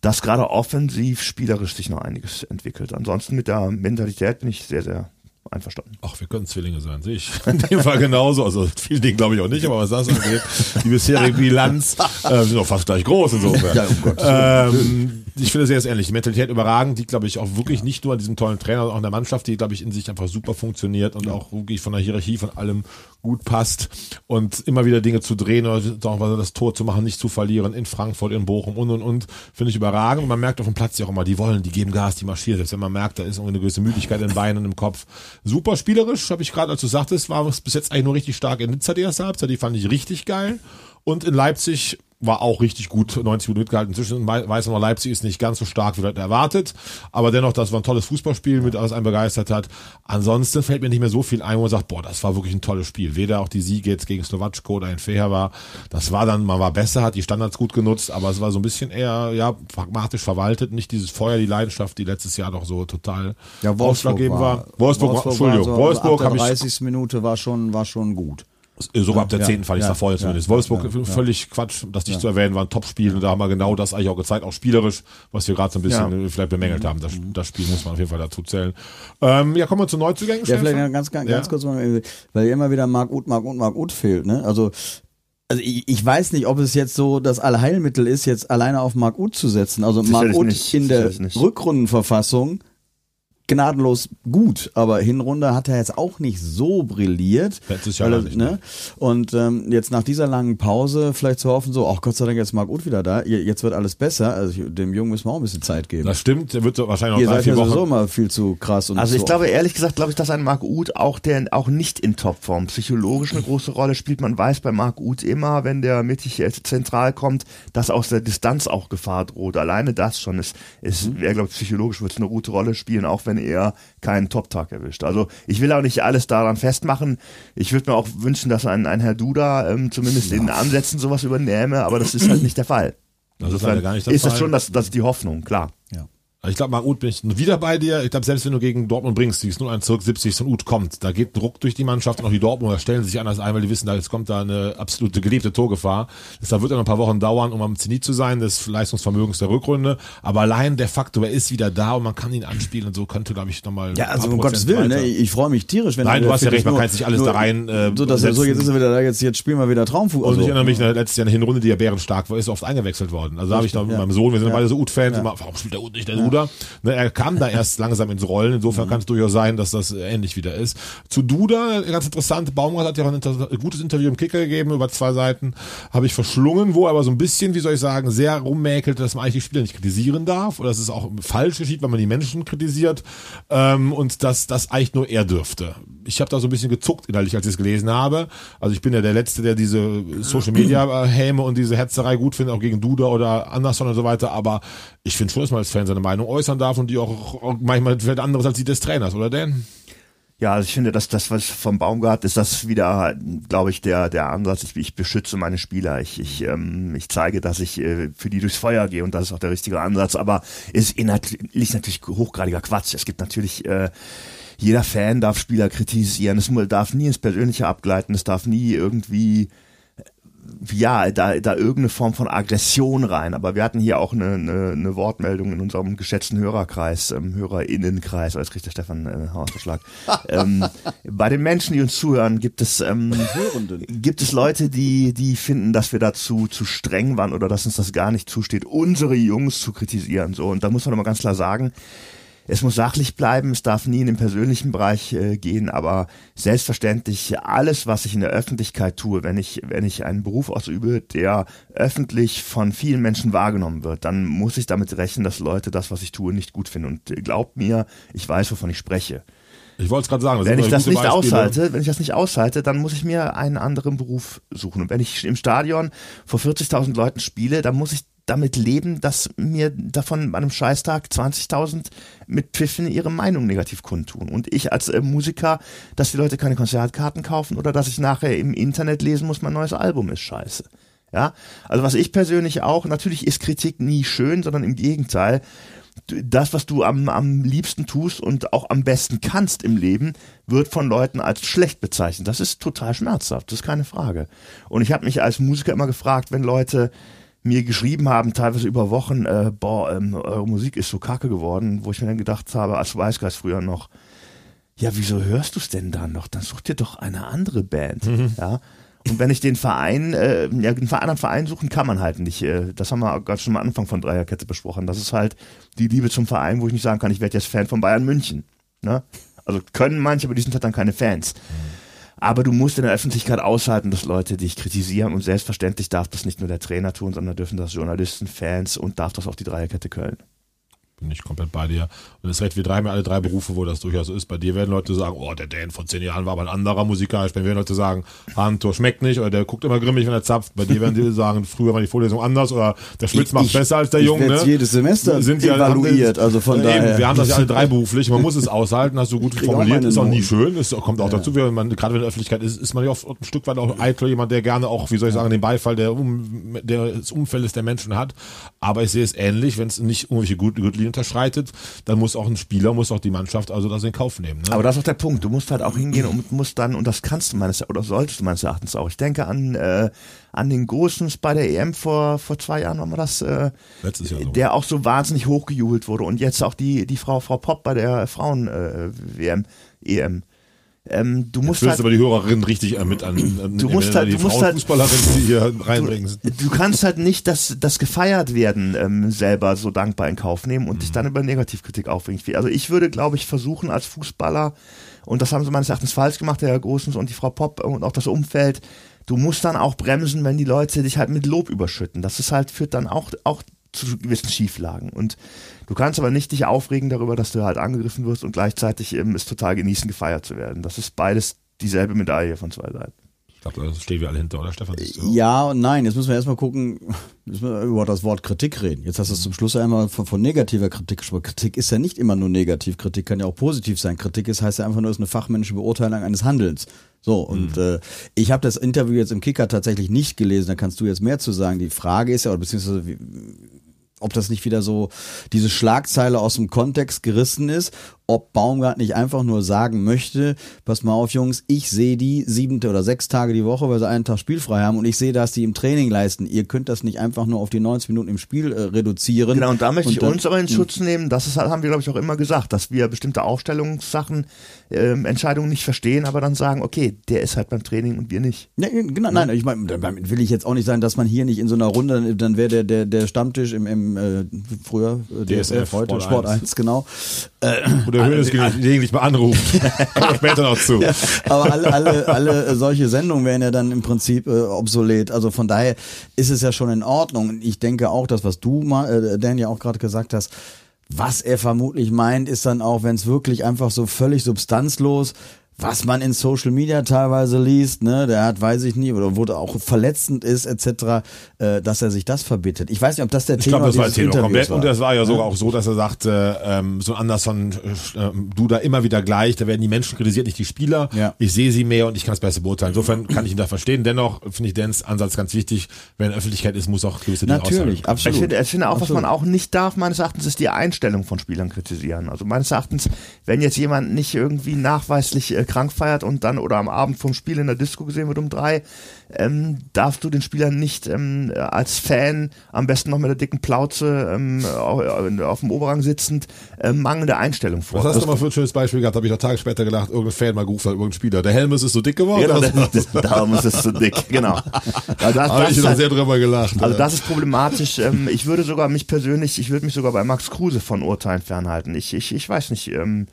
dass gerade offensiv spielerisch sich noch einiges entwickelt. Ansonsten mit der Mentalität bin ich sehr, sehr einverstanden. Ach, wir können Zwillinge sein, sehe ich. In dem Fall genauso. Also viele Dinge glaube ich auch nicht, aber was das angeht, die bisherige Bilanz äh, sind auch fast gleich groß insofern. Ja, um ähm, ich finde sehr, sehr ähnlich. Die Mentalität überragend, die glaube ich auch wirklich ja. nicht nur an diesem tollen Trainer, sondern auch an der Mannschaft, die glaube ich in sich einfach super funktioniert und ja. auch wirklich von der Hierarchie von allem gut passt und immer wieder Dinge zu drehen oder auch das Tor zu machen, nicht zu verlieren in Frankfurt, in Bochum und und und, finde ich überragend. Und man merkt auf dem Platz ja auch immer, die wollen, die geben Gas, die marschieren. Selbst wenn man merkt, da ist irgendwie eine gewisse Müdigkeit in den Beinen und im Kopf. Super spielerisch, habe ich gerade, als du sagtest, war es bis jetzt eigentlich nur richtig stark in Nizza die erste Halbzeit, die fand ich richtig geil. Und in Leipzig war auch richtig gut 90 Minuten mitgehalten. Inzwischen weiß man noch, Leipzig ist nicht ganz so stark wie Leute erwartet, aber dennoch, das war ein tolles Fußballspiel, mit alles einen begeistert hat. Ansonsten fällt mir nicht mehr so viel ein, wo man sagt, boah, das war wirklich ein tolles Spiel. Weder auch die Siege jetzt gegen Slowatschko oder in Feher war, das war dann, man war besser, hat die Standards gut genutzt, aber es war so ein bisschen eher, ja, pragmatisch verwaltet, nicht dieses Feuer, die Leidenschaft, die letztes Jahr doch so total ja, ausschlaggebend war. war. Wolfsburg, Wolfsburg, Entschuldigung, so, Wolfsburg habe ich. 30. Minute war schon, war schon gut. Sogar ab der zehnten ja, fand ich ja, davor ja, zumindest. Wolfsburg völlig Quatsch, das nicht zu erwähnen, war ein Top-Spiel und da haben wir genau das eigentlich auch gezeigt, auch spielerisch, was wir gerade so ein bisschen vielleicht bemängelt haben. Das, das, Spiel muss man auf jeden Fall dazu zählen. Ähm, ja, kommen wir zu Neuzugängen. Ja, vielleicht ganz, ganz, ganz kurz, mal, weil immer wieder Marc Uth, Marc Uth, Marc Uth fehlt. Ne? Also also ich, ich weiß nicht, ob es jetzt so das Allheilmittel ist, jetzt alleine auf Marc Uth zu setzen. Also Marc Uth in der Rückrundenverfassung gnadenlos gut, aber Hinrunde hat er jetzt auch nicht so brilliert. Letztes Jahr nicht, ne? Und ähm, jetzt nach dieser langen Pause vielleicht zu hoffen, so, ach Gott sei Dank, jetzt Marc Uth wieder da, jetzt wird alles besser. Also dem Jungen müssen wir auch ein bisschen Zeit geben. Das stimmt, der wird so wahrscheinlich noch Ihr drei, vier ja Wochen. sowieso mal viel zu krass und Also ich so. glaube, ehrlich gesagt, glaube ich, dass ein Marc Uth auch der auch nicht in Topform psychologisch eine große Rolle spielt. Man weiß bei Marc Uth immer, wenn der mittig zentral kommt, dass aus der Distanz auch Gefahr droht. Alleine das schon ist, ist mhm. er glaube psychologisch wird es eine gute Rolle spielen, auch wenn er kein keinen Top-Tag erwischt. Also ich will auch nicht alles daran festmachen. Ich würde mir auch wünschen, dass ein, ein Herr Duda ähm, zumindest ja. in Ansätzen sowas übernehme, aber das ist halt nicht der Fall. Das ist, halt gar nicht der ist das schon das, das die Hoffnung, klar. Also ich glaube, Marc Uth bin ich wieder bei dir. Ich glaube, selbst wenn du gegen Dortmund bringst, die ist nur ein zurück 70 von Uth kommt, da geht Druck durch die Mannschaft und auch die Dortmunder stellen sich anders ein, weil die wissen, da jetzt kommt da eine absolute gelebte Torgefahr. Das wird dann ein paar Wochen dauern, um am Zenit zu sein, des Leistungsvermögens der Rückrunde. Aber allein der Faktor, er ist wieder da und man kann ihn anspielen und so könnte, glaube ich, nochmal. Ja, also um Gottes Willen, ne? ich freue mich tierisch, wenn Nein, du hast ja recht, man kann sich alles nur, da rein. Äh, so, dass er, so, jetzt ist er wieder da, jetzt, jetzt spielen wir wieder Traumfußball. Und ich erinnere mich, letztes Jahr eine Hinrunde, die ja bärenstark war, ist oft eingewechselt worden. Also da habe ich noch mit meinem Sohn, wir sind ja. beide so Uth-Fans, warum spielt der Uth nicht der Duda? Ne, er kam da erst langsam ins Rollen. Insofern mhm. kann es durchaus sein, dass das ähnlich wieder ist. Zu Duda, ganz interessant, Baumgart hat ja auch ein gutes Interview im Kicker gegeben, über zwei Seiten, habe ich verschlungen, wo er aber so ein bisschen, wie soll ich sagen, sehr rummäkelt, dass man eigentlich die Spieler nicht kritisieren darf oder dass es auch falsch geschieht, weil man die Menschen kritisiert ähm, und dass das eigentlich nur er dürfte. Ich habe da so ein bisschen gezuckt innerlich, als ich es gelesen habe. Also ich bin ja der Letzte, der diese Social Media Häme und diese Hetzerei gut findet, auch gegen Duda oder Anderson und so weiter, aber ich finde schon, dass man als Fan seine Meinung äußern darf und die auch manchmal vielleicht anderes als die des Trainers, oder Dan? Ja, also ich finde, dass das, was vom Baumgart ist, das wieder, glaube ich, der der Ansatz. Ich, ich beschütze meine Spieler. Ich ich, ähm, ich zeige, dass ich äh, für die durchs Feuer gehe und das ist auch der richtige Ansatz. Aber ist inhaltlich natürlich hochgradiger Quatsch. Es gibt natürlich äh, jeder Fan darf Spieler kritisieren, es darf nie ins Persönliche abgleiten, es darf nie irgendwie ja, da, da irgendeine Form von Aggression rein. Aber wir hatten hier auch eine, eine, eine Wortmeldung in unserem geschätzten Hörerkreis, ähm, Hörerinnenkreis, als kriegt der Stefan äh, Hausverschlag. ähm, bei den Menschen, die uns zuhören, gibt es, ähm, gibt es Leute, die, die finden, dass wir dazu zu streng waren oder dass uns das gar nicht zusteht, unsere Jungs zu kritisieren. So, und da muss man mal ganz klar sagen, es muss sachlich bleiben, es darf nie in den persönlichen Bereich äh, gehen, aber selbstverständlich alles, was ich in der Öffentlichkeit tue, wenn ich, wenn ich einen Beruf ausübe, der öffentlich von vielen Menschen wahrgenommen wird, dann muss ich damit rechnen, dass Leute das, was ich tue, nicht gut finden. Und glaubt mir, ich weiß, wovon ich spreche. Ich wollte es gerade sagen. Wenn ich das nicht Beispiele. aushalte, wenn ich das nicht aushalte, dann muss ich mir einen anderen Beruf suchen. Und wenn ich im Stadion vor 40.000 Leuten spiele, dann muss ich damit leben, dass mir davon bei einem Scheißtag 20.000 mit Pfiffen ihre Meinung negativ kundtun. Und ich als äh, Musiker, dass die Leute keine Konzertkarten kaufen oder dass ich nachher im Internet lesen muss, mein neues Album ist scheiße. Ja, also was ich persönlich auch, natürlich ist Kritik nie schön, sondern im Gegenteil, das, was du am, am liebsten tust und auch am besten kannst im Leben, wird von Leuten als schlecht bezeichnet. Das ist total schmerzhaft, das ist keine Frage. Und ich habe mich als Musiker immer gefragt, wenn Leute mir geschrieben haben, teilweise über Wochen, äh, boah, ähm, eure Musik ist so kacke geworden, wo ich mir dann gedacht habe, als Weißgeist früher noch, ja, wieso hörst du es denn dann noch? Dann such dir doch eine andere Band, mhm. ja. Und wenn ich den Verein, äh, ja, einen anderen Verein suchen kann man halt nicht. Äh, das haben wir gerade schon am Anfang von Dreierkette besprochen. Das ist halt die Liebe zum Verein, wo ich nicht sagen kann, ich werde jetzt Fan von Bayern München. Ne? Also können manche, aber die sind halt dann keine Fans. Mhm. Aber du musst in der Öffentlichkeit aushalten, dass Leute dich kritisieren und selbstverständlich darf das nicht nur der Trainer tun, sondern dürfen das Journalisten, Fans und darf das auch die Dreierkette Köln bin ich komplett bei dir. Und es recht, wir drei haben alle drei Berufe, wo das durchaus so ist. Bei dir werden Leute sagen, oh, der Dan von zehn Jahren war aber ein anderer musikalisch. Bei mir werden Leute sagen, Handtor schmeckt nicht oder der guckt immer grimmig, wenn er zapft. Bei dir werden die sagen, früher war die Vorlesung anders oder der Schmitz macht ich, besser als der Junge. Ne? jedes Semester sind die evaluiert, also von eben, daher. Wir haben das ja alle drei beruflich. Man muss es aushalten, hast du gut formuliert, ist auch nie schön. Es kommt auch ja. dazu, wenn man, gerade wenn in der Öffentlichkeit ist, ist man ja oft ein Stück weit auch eitel, jemand, der gerne auch, wie soll ich sagen, den Beifall der, um, des Umfeldes der Menschen hat. Aber ich sehe es ähnlich, wenn es nicht irgendwelche Gutlinien unterschreitet, dann muss auch ein Spieler, muss auch die Mannschaft also das in Kauf nehmen. Ne? Aber das ist auch der Punkt. Du musst halt auch hingehen und musst dann, und das kannst du meines, oder solltest du meines Erachtens auch. Ich denke an, äh, an den Großens bei der EM vor, vor zwei Jahren, war das, äh, Letztes Jahr so. der auch so wahnsinnig hochgejubelt wurde und jetzt auch die, die Frau, Frau Popp bei der Frauen, äh, WM, EM. Ähm, du musst Jetzt halt, aber die Hörerin richtig äh, mit an, an du musst halt, die du musst halt, Fußballerin, die hier reinbringen. Du, du, kannst halt nicht das, das gefeiert werden ähm, selber so dankbar in Kauf nehmen und mhm. dich dann über Negativkritik aufregen. Also ich würde, glaube ich, versuchen als Fußballer und das haben sie meines Erachtens falsch gemacht, der Herr Großens und die Frau Popp und auch das Umfeld. Du musst dann auch bremsen, wenn die Leute dich halt mit Lob überschütten. Das ist halt führt dann auch auch zu gewissen Schieflagen und Du kannst aber nicht dich aufregen darüber, dass du halt angegriffen wirst und gleichzeitig eben es total genießen, gefeiert zu werden. Das ist beides dieselbe Medaille von zwei Seiten. Ich glaube, da stehen wir alle hinter, oder Stefan? Ja und nein. Jetzt müssen wir erstmal gucken, müssen wir über das Wort Kritik reden. Jetzt hast du zum Schluss einmal von, von, negativer Kritik gesprochen. Kritik ist ja nicht immer nur negativ. Kritik kann ja auch positiv sein. Kritik ist, heißt ja einfach nur, ist eine fachmännische Beurteilung eines Handelns. So, und mhm. äh, ich habe das Interview jetzt im Kicker tatsächlich nicht gelesen, da kannst du jetzt mehr zu sagen. Die Frage ist ja, oder beziehungsweise wie, ob das nicht wieder so diese Schlagzeile aus dem Kontext gerissen ist ob Baumgart nicht einfach nur sagen möchte, pass mal auf Jungs, ich sehe die siebente oder sechs Tage die Woche, weil sie einen Tag spielfrei haben und ich sehe, dass die im Training leisten. Ihr könnt das nicht einfach nur auf die 90 Minuten im Spiel äh, reduzieren. Genau, und da möchte und ich dann, uns aber in Schutz nehmen, das ist, haben wir glaube ich auch immer gesagt, dass wir bestimmte Aufstellungssachen, äh, Entscheidungen nicht verstehen, aber dann sagen, okay, der ist halt beim Training und wir nicht. Ja, genau, nein, ich meine, damit will ich jetzt auch nicht sagen, dass man hier nicht in so einer Runde, dann wäre der, der, der Stammtisch im, im äh, früher äh, DSF, heute Sport, Sport 1, 1 genau. Äh, der Hönes gelegentlich mal anrufen. Kommen später noch zu. Ja, aber alle, alle, alle solche Sendungen wären ja dann im Prinzip äh, obsolet. Also von daher ist es ja schon in Ordnung. Ich denke auch, das, was du äh, Dan ja auch gerade gesagt hast, was er vermutlich meint, ist dann auch, wenn es wirklich einfach so völlig substanzlos was man in Social Media teilweise liest, ne, der hat, weiß ich nie, oder wurde auch verletzend ist, etc., äh, dass er sich das verbittet. Ich weiß nicht, ob das der Ich Thema glaube, das war dieses Thema Interviews komplett. war. Und das war ja sogar auch so, dass er sagte, ähm, so Anderson, äh, du da immer wieder gleich, da werden die Menschen kritisiert, nicht die Spieler. Ja. Ich sehe sie mehr und ich kann es besser beurteilen. Insofern kann ich ihn da verstehen. Dennoch finde ich Dens Ansatz ganz wichtig. Wenn Öffentlichkeit ist, muss auch gewisse Dinge Natürlich, absolut. Ich finde, ich finde auch, was Absolut. man auch nicht darf, meines Erachtens, ist die Einstellung von Spielern kritisieren. Also meines Erachtens, wenn jetzt jemand nicht irgendwie nachweislich äh, krank feiert und dann oder am Abend vom Spiel in der Disco gesehen wird um drei, ähm, darfst du den Spielern nicht ähm, als Fan, am besten noch mit der dicken Plauze ähm, au- auf dem Oberrang sitzend, äh, mangelnde Einstellung vor. Was hast du mal für ein schönes Beispiel gehabt? Habe ich noch Tage später gedacht, irgendein Fan mal gerufen hat, irgendein Spieler. Der Helm ist so dick geworden. Genau, was? das, das, darum ist so dick, genau. Also das, Habe ich noch halt- sehr drüber gelacht. Also ja. das ist problematisch. Ähm, ich würde sogar mich persönlich, ich würde mich sogar bei Max Kruse von Urteilen fernhalten. Ich, ich, ich weiß nicht, ähm,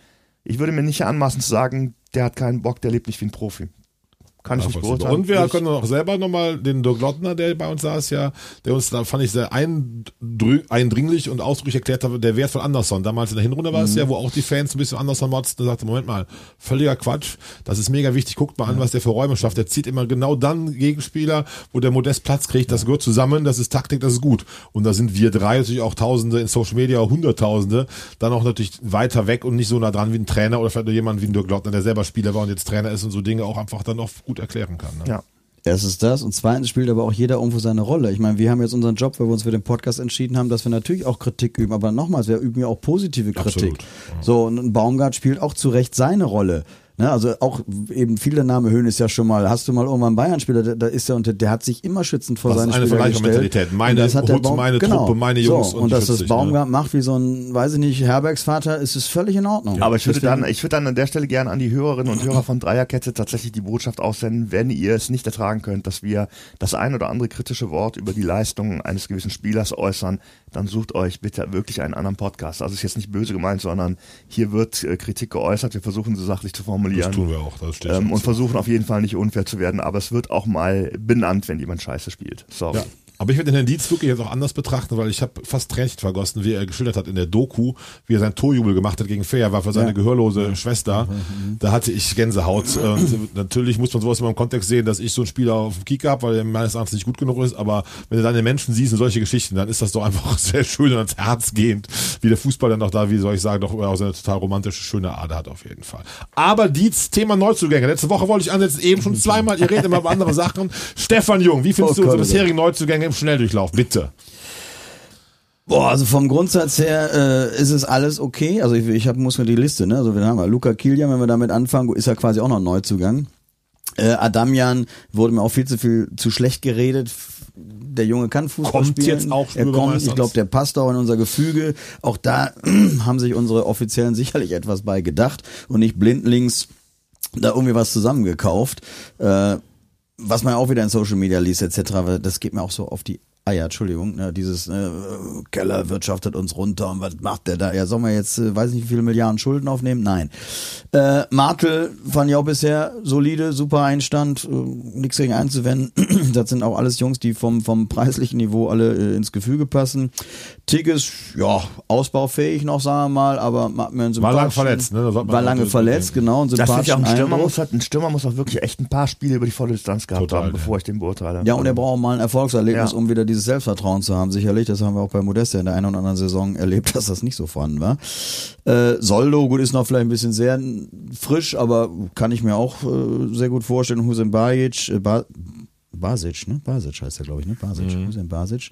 ich würde mir nicht anmaßen zu sagen, der hat keinen Bock, der lebt nicht wie ein Profi. Kann ich nicht beurteilen. Und wir ich- können auch selber nochmal den Dirk Lottner, der bei uns saß, ja, der uns da fand ich sehr eindringlich und ausdrücklich erklärt hat, der Wert von Anderson. Damals in der Hinrunde war Mhm. es ja, wo auch die Fans ein bisschen Anderson motzten und sagte, Moment mal, völliger Quatsch, das ist mega wichtig, guckt mal an, was der für Räume schafft. Der zieht immer genau dann Gegenspieler, wo der Modest Platz kriegt, das gehört zusammen, das ist Taktik, das ist gut. Und da sind wir drei natürlich auch Tausende in Social Media, Hunderttausende, dann auch natürlich weiter weg und nicht so nah dran wie ein Trainer oder vielleicht nur jemand wie ein Dirk Lottner, der selber Spieler war und jetzt Trainer ist und so Dinge auch einfach dann auch gut erklären kann. Ne? Ja. Erstens das und zweitens spielt aber auch jeder irgendwo seine Rolle. Ich meine, wir haben jetzt unseren Job, weil wir uns für den Podcast entschieden haben, dass wir natürlich auch Kritik üben, aber nochmals, wir üben ja auch positive Kritik. Absolut, So, und ein Baumgart spielt auch zu Recht seine Rolle. Ne, also auch eben viele Name Höhn ist ja schon mal, hast du mal irgendwann einen Bayern-Spieler, da, da ist er und der, der hat sich immer schützend vor Das ist seine eine Spieler Vergleichsmentalität. gestellt. Meine Und das hat der Baum- meine genau. Truppe, meine Jungs So, und und, dass das ne? Baumgart macht wie so ein, weiß ich nicht, Herbergsvater, ist es völlig in Ordnung. Aber ich würde dann, ich würde dann an der Stelle gerne an die Hörerinnen und Hörer von Dreierkette tatsächlich die Botschaft aussenden, wenn ihr es nicht ertragen könnt, dass wir das ein oder andere kritische Wort über die Leistungen eines gewissen Spielers äußern, dann sucht euch bitte wirklich einen anderen Podcast. Also ist jetzt nicht böse gemeint, sondern hier wird äh, Kritik geäußert. Wir versuchen sie sachlich zu formulieren. Das tun wir auch. Das steht ähm, und versuchen auf jeden Fall nicht unfair zu werden, aber es wird auch mal benannt, wenn jemand Scheiße spielt. Sorry. Ja. Aber ich würde den Herrn Dietz wirklich jetzt auch anders betrachten, weil ich habe fast Tränchen vergossen, wie er geschildert hat in der Doku, wie er sein Torjubel gemacht hat gegen Fair, war für seine Ja. gehörlose Schwester. Da hatte ich Gänsehaut. Und natürlich muss man sowas immer im Kontext sehen, dass ich so einen Spieler auf dem Kicker habe, weil er meines Erachtens nicht gut genug ist. Aber wenn du dann den Menschen siehst und solche Geschichten, dann ist das doch einfach sehr schön und ans Herz gehend, wie der Fußball dann doch da, wie soll ich sagen, doch auch seine total romantische, schöne Ader hat auf jeden Fall. Aber Dietz, Thema Neuzugänge. Letzte Woche wollte ich ansetzen, eben schon zweimal. Ihr redet immer über andere Sachen. Stefan Jung, wie findest Oh du unsere Gott, bisherigen Neuzugänge im Schnelldurchlauf? Bitte. Boah, also vom Grundsatz her äh, ist es alles okay. Also ich, ich hab, muss mir die Liste, ne? Also wir haben wir Luca Kilian, wenn wir damit anfangen, ist ja quasi auch noch ein Neuzugang. Äh, Adamian wurde mir auch viel zu viel zu schlecht geredet. Der Junge kann Fußball Kommt spielen. jetzt auch er kommt, ich glaube, der passt auch in unser Gefüge. Auch da haben sich unsere Offiziellen sicherlich etwas bei gedacht und nicht blindlings da irgendwie was zusammengekauft. Äh, was man auch wieder in Social Media liest etc., das geht mir auch so auf die Eier, Entschuldigung, ne, dieses äh, Keller wirtschaftet uns runter und was macht der da? Ja, sollen wir jetzt, äh, weiß nicht wie viele Milliarden Schulden aufnehmen? Nein. Äh, Martel fand ich auch bisher solide, super Einstand, äh, nichts gegen einzuwenden. das sind auch alles Jungs, die vom, vom preislichen Niveau alle äh, ins Gefüge passen. Tigges, ja, ausbaufähig noch, sagen wir mal, aber macht mir einen War lang sympathischen- verletzt, ne? War lange verletzt, denken. genau. Und Das finde ich auch, ein Stürmer muss halt, ein Stürmer muss auch wirklich echt ein paar Spiele über die volle Distanz gehabt Total, haben, ja. bevor ich den beurteile. Ja, und er braucht auch mal ein Erfolgserlebnis, Ja. um wieder dieses Selbstvertrauen zu haben. Sicherlich, das haben wir auch bei Modesta in der einen oder anderen Saison erlebt, dass das nicht so vorhanden war. Äh, Soldo, gut, ist noch vielleicht ein bisschen sehr frisch, aber kann ich mir auch äh, sehr gut vorstellen. Hussein Bajic, äh, ba Basic, ne? Basic heißt er, glaube ich, ne? Basic, Hussein Basic.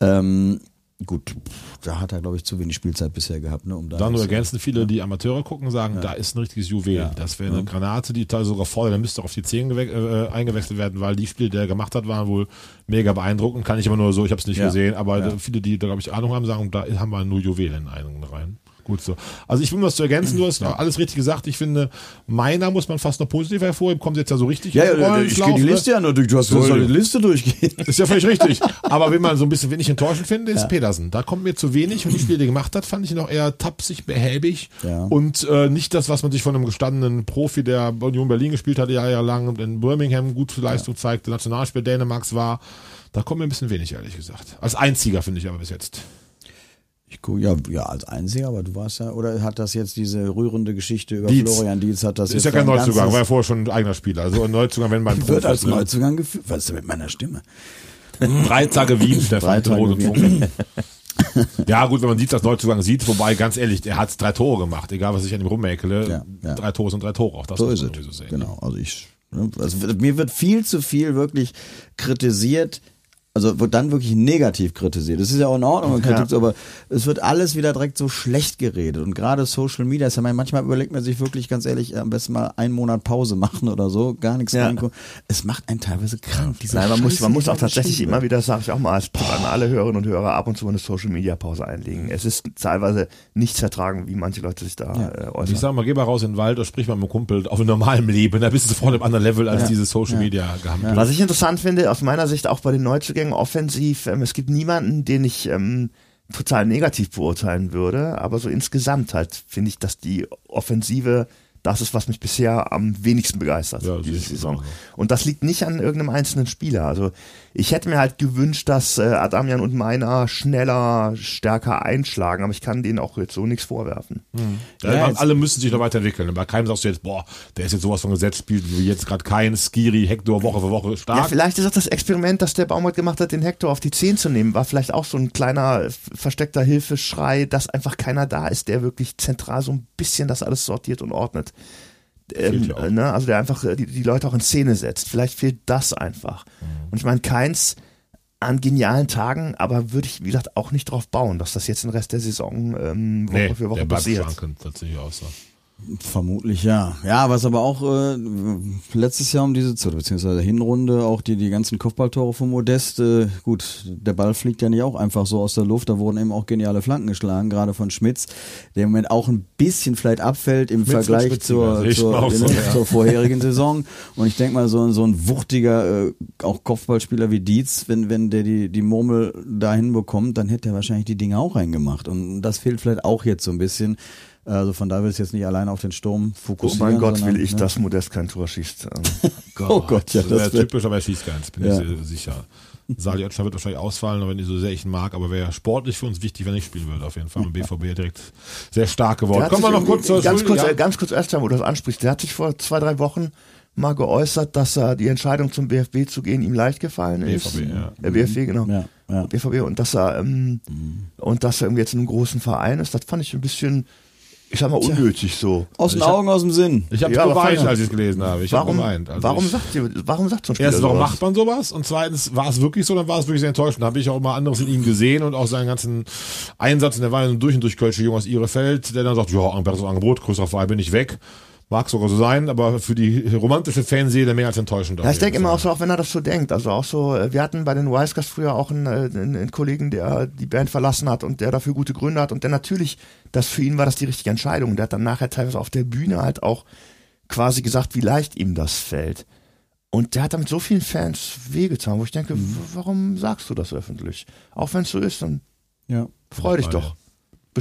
Ähm, gut, da hat er, glaube ich, zu wenig Spielzeit bisher gehabt, ne? Um da Dann nur äh, ergänzen viele, die Amateure gucken, sagen, da ist ein richtiges Juwel. Das wäre eine Granate, die teilweise sogar voll, der müsste auf die 10 gewe- äh, eingewechselt werden, weil die Spiele, die er gemacht hat, waren wohl mega beeindruckend. Kann ich aber nur so, ich habe es nicht Ja. gesehen, aber viele, die da, glaube ich, Ahnung haben, sagen, da haben wir nur Juwelen in einen rein. Gut so. Also ich will was zu ergänzen, du hast alles richtig gesagt. Ich finde, meiner muss man fast noch positiv hervorheben, kommt jetzt ja so richtig Ja, ja, ich gehe die ne? Liste ja nur durch. Du hast So, ja. die Liste durchgehen. Ist ja völlig richtig. Aber wenn man so ein bisschen wenig enttäuschend finde, ist Pedersen. Da kommt mir zu wenig und die Spiele, die er gemacht hat, fand ich noch eher tapsig, behäbig Ja. und äh, nicht das, was man sich von einem gestandenen Profi, der Union Berlin gespielt hat, jahrelang in Birmingham gute Leistung zeigte, Nationalspiel Dänemarks war. Da kommt mir ein bisschen wenig, ehrlich gesagt. Als einziger finde ich aber bis jetzt. Ich gucke, ja, ja, als Einziger, aber du warst ja, oder hat das jetzt diese rührende Geschichte über Dietz. Florian Dietz, hat das Ist jetzt ja kein ein Neuzugang, war ja vorher schon ein eigener Spieler. Also ein Neuzugang, wenn beim wird als Profis, ne? Neuzugang geführt. Was ist denn mit meiner Stimme? Drei Tage Wien, Stefan, Tage Rot und. Ja, gut, wenn man Dietz als Neuzugang sieht, wobei, ganz ehrlich, er hat drei Tore gemacht, egal was ich an ihm rummäkele. Ja, ja. Drei Tore sind drei Tore, auch das So muss ist man es. so sehen. Genau. Also ich, ne, also mir wird viel zu viel wirklich kritisiert. Also wird dann wirklich negativ kritisiert. Das ist ja auch in Ordnung, wenn Kritik, aber es wird alles wieder direkt so schlecht geredet. Und gerade Social Media ist ja manchmal überlegt man sich wirklich ganz ehrlich, am besten mal einen Monat Pause machen oder so, gar nichts Ja. reingucken. Es macht einen teilweise krank. Diese Nein, man muss, man muss auch tatsächlich immer wieder, sage ich auch mal als Tipp an alle Hörerinnen und Hörer, ab und zu mal eine Social Media Pause einlegen. Es ist teilweise nicht vertragen, wie manche Leute sich da Ja. äh, Und äußern. ich sag mal, geh mal raus in den Wald oder sprich mal mit einem Kumpel auf einem normalen Leben. Da bist du sofort auf einem anderen Level als dieses Social Media gehabt. Was ich interessant finde, aus meiner Sicht auch bei den Neuzugängen offensiv, ähm, es gibt niemanden, den ich ähm, total negativ beurteilen würde, aber so insgesamt halt finde ich, dass die Offensive das ist, was mich bisher am wenigsten begeistert, Ja, diese Saison. Und das liegt nicht an irgendeinem einzelnen Spieler. Also ich hätte mir halt gewünscht, dass äh, Adamian und Meiner schneller, stärker einschlagen, aber ich kann denen auch jetzt so nichts vorwerfen. Ja, Ja, alle müssen sich noch weiterentwickeln. Bei keinem sagst du jetzt, boah, der ist jetzt sowas von gesetzt, spielt wie jetzt gerade kein Skiri, Hector Woche für Woche Ja, stark. vielleicht ist auch das Experiment, das der Baumgart gemacht hat, den Hector auf die 10 zu nehmen, war vielleicht auch so ein kleiner äh, versteckter Hilfeschrei, dass einfach keiner da ist, der wirklich zentral so ein bisschen das alles sortiert und ordnet. Ähm, äh, ne? Also der einfach äh, die, die Leute auch in Szene setzt. Vielleicht fehlt das einfach. Mhm. Und ich meine, keins an genialen Tagen, aber würde ich, wie gesagt, auch nicht drauf bauen, dass das jetzt den Rest der Saison ähm, Woche nee, für Woche der passiert. schwankend, tatsächlich auch so. Vermutlich ja. Ja, was aber auch äh, letztes Jahr um diese Zeit, beziehungsweise Hinrunde, auch die, die ganzen Kopfballtore von Modest, äh, gut, der Ball fliegt ja nicht auch einfach so aus der Luft, da wurden eben auch geniale Flanken geschlagen, gerade von Schmitz, der im Moment auch ein bisschen vielleicht abfällt im Schmitz Vergleich zur, zur, so, ja. zur vorherigen Saison. Und ich denke mal, so, ein- so ein wuchtiger, äh, auch Kopfballspieler wie Dietz, wenn, wenn der die, die Murmel dahin bekommt, dann hätte er wahrscheinlich die Dinge auch reingemacht. Und das fehlt vielleicht auch jetzt so ein bisschen. Also von da will ich jetzt nicht allein auf den Sturm Oh fokussieren. mein Gott, sondern, will ich, ne? dass Modest kein Tor schießt. Ähm, Oh Gott, ja, das wäre das wär, typisch, aber er schießt keins, bin Ja. ich sicher. Sali Oetschner wird wahrscheinlich ausfallen, aber nicht so sehr ich ihn mag, aber wäre sportlich für uns wichtig, wenn er nicht spielen würde, auf jeden Fall. Und BVB direkt sehr stark geworden. Kommen wir noch kurz zur ganz kurz, ja. äh, ganz kurz erst, wo du das ansprichst. Der hat sich vor zwei, drei Wochen mal geäußert, dass er die Entscheidung zum BFB zu gehen ihm leicht gefallen ist. BVB, ja. Der BFB, genau. Ja, ja. BVB und dass er ähm, und dass er irgendwie jetzt in einem großen Verein ist, das fand ich ein bisschen, ich sag mal, unnötig so. aus den ich hab- Augen, aus dem Sinn. Ich habe Ja, aber geweint, als ich es gelesen habe. Ich Warum, geweint. Also warum ich, sagt ihr, warum sagt so ein Spieler Erstens, warum macht man sowas? Und zweitens, war es wirklich so, dann war es wirklich sehr enttäuschend. Da habe ich auch mal anderes in ihm gesehen und auch seinen ganzen Einsatz. Und der war ja ein durch und durch Kölsche Junge aus Ihrefeld, der dann sagt, ja, ein besseres Angebot, größerer Verein, bin ich weg. Mag sogar so sein, aber für die romantische Fanseele mehr als enttäuschend. Ja, ich denke immer auch so, auch wenn er das so denkt. Also auch so, äh, wir hatten bei den Wisecast früher auch einen, äh, einen, einen Kollegen, der die Band verlassen hat und der dafür gute Gründe hat und der natürlich, das für ihn war das die richtige Entscheidung. Der hat dann nachher teilweise auf der Bühne halt auch quasi gesagt, wie leicht ihm das fällt. Und der hat damit so vielen Fans wehgetan, wo ich denke, warum sagst du das öffentlich? Auch wenn es so ist, dann Ja. freu dich doch. ja.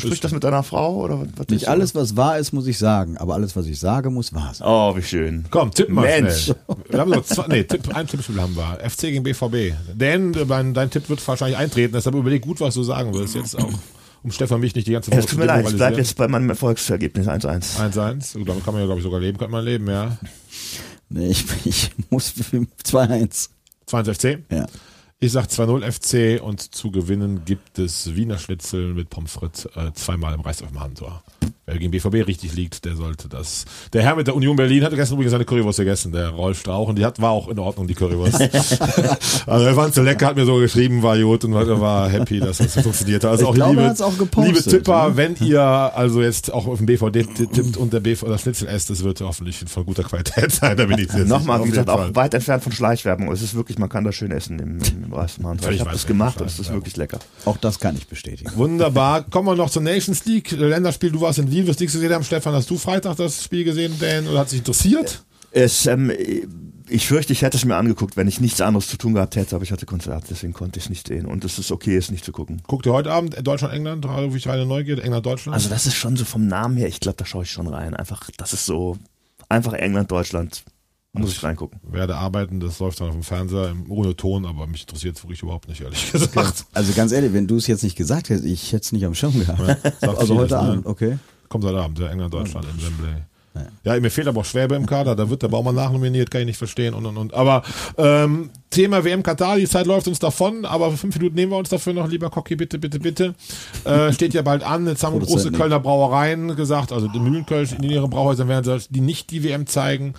Besprich das mit deiner Frau oder was? was Nicht ist alles, was wahr ist, muss ich sagen, aber alles, was ich sage, muss wahr sein. Oh, wie schön. Komm, tipp mal Mensch. schnell. Wir haben noch zwei, nee, Tipp, ein Tippspiel haben wir. FC gegen BVB. Dan, dein, dein Tipp wird wahrscheinlich eintreten, deshalb überleg gut, was du sagen willst. Jetzt auch, um Stefan mich nicht die ganze Es Woche tut mir leid, ich bleib jetzt bei meinem Erfolgsergebnis 1-1. 1-1. Damit kann man ja, glaube ich, sogar leben. Kann man leben, ja. Nee, ich, ich muss für 2-1. 2-1 FC. Ja. Ich sag 2-0 FC und zu gewinnen gibt es Wiener Schnitzel mit Pommes frites äh, zweimal im Reis auf dem Handtor. Wer gegen BVB richtig liegt, der sollte das. Der Herr mit der Union Berlin hatte gestern übrigens seine Currywurst gegessen, der Rolf Strauch, und die hat, war auch in Ordnung, die Currywurst. also er fand so lecker, hat mir so geschrieben, war gut und war, war happy, dass das funktioniert hat. Also Ich auch glaube, liebe, er hat's auch gepostet, liebe Tipper, ne? wenn ihr also jetzt auch auf dem BVD tippt und der BV das Schnitzel esst, das wird hoffentlich von guter Qualität sein, da bin ich sicher. Nochmal, wie gesagt, auch weit entfernt von Schleichwerbung. Es ist wirklich, man kann das schön essen im, im, Reismann. Ich habe das gemacht und es ist wirklich lecker. Auch das kann ich bestätigen. Wunderbar. Kommen wir noch zur Nations League. Länderspiel, du warst in Wien, wirst nichts gesehen haben. Stefan, hast du Freitag das Spiel gesehen, Dan, oder hat sich interessiert? Es, ähm, ich fürchte, ich hätte es mir angeguckt, wenn ich nichts anderes zu tun gehabt hätte, aber ich hatte Konzert, deswegen konnte ich es nicht sehen. Und es ist okay, es nicht zu gucken. Guckt ihr heute Abend Deutschland-England? Rufe ich reine Neugier. England-Deutschland? Also das ist schon so vom Namen her, ich glaube, da schaue ich schon rein. Einfach, das ist so, einfach England, Deutschland. Muss ich reingucken. Werde arbeiten, das läuft dann auf dem Fernseher im, ohne Ton, aber mich interessiert es wirklich überhaupt nicht, ehrlich gesagt. Also ganz ehrlich, wenn du es jetzt nicht gesagt hättest, ich hätte es nicht am Schirm gehabt. Sagt also heute ne? Abend, okay. Kommt heute Abend, ja, England, Deutschland im Wembley. Ja, mir fehlt aber auch Schwäbe im Kader, da wird der Baumann nachnominiert, kann ich nicht verstehen und und und. Aber ähm, Thema WM Katar, die Zeit läuft uns davon, aber fünf Minuten nehmen wir uns dafür noch, lieber Cocky, bitte, bitte, bitte. Äh, steht ja bald an, jetzt haben große. Kölner Brauereien gesagt, also die Mühlenköln in ihren Brauhäusern werden sie die nicht die WM zeigen.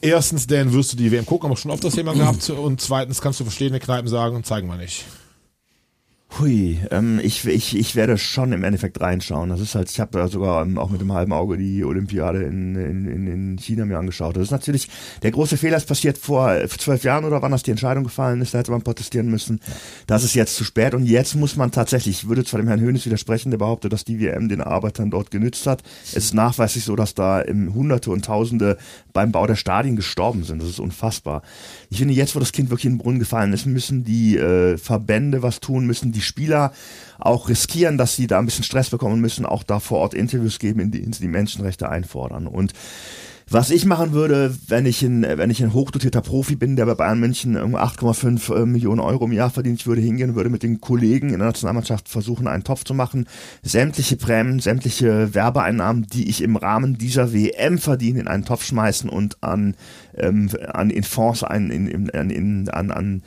Erstens, denn wirst du die WM gucken, haben wir schon oft das Thema gehabt. Und zweitens kannst du verschiedene Kneipen sagen, zeigen wir nicht. Hui, ähm, ich, ich, ich werde schon im Endeffekt reinschauen. Das ist halt, ich habe da sogar ähm, auch mit dem halben Auge die Olympiade in, in, in- in China mir angeschaut. Das ist natürlich, der große Fehler ist passiert vor zwölf Jahren oder wann das die Entscheidung gefallen ist, da hätte man protestieren müssen. Das ist jetzt zu spät und jetzt muss man tatsächlich, ich würde zwar dem Herrn Hönes widersprechen, der behauptet, dass die WM den Arbeitern dort genützt hat. Es ist nachweislich so, dass da im Hunderte und Tausende beim Bau der Stadien gestorben sind. Das ist unfassbar. Ich finde, jetzt, wo das Kind wirklich in den Brunnen gefallen ist, müssen die äh, Verbände was tun, müssen die Spieler auch riskieren, dass sie da ein bisschen Stress bekommen müssen, auch da vor Ort Interviews geben, in denen sie die Menschenrechte einfordern. Und was ich machen würde, wenn ich ein, wenn ich ein hochdotierter Profi bin, der bei Bayern München irgendwo 8,5 äh, Millionen Euro im Jahr verdient, ich würde hingehen, würde mit den Kollegen in der Nationalmannschaft versuchen, einen Topf zu machen, sämtliche Prämien, sämtliche Werbeeinnahmen, die ich im Rahmen dieser WM verdiene, in einen Topf schmeißen und an, ähm, an in Fonds, ein, in, in, an, in, an, an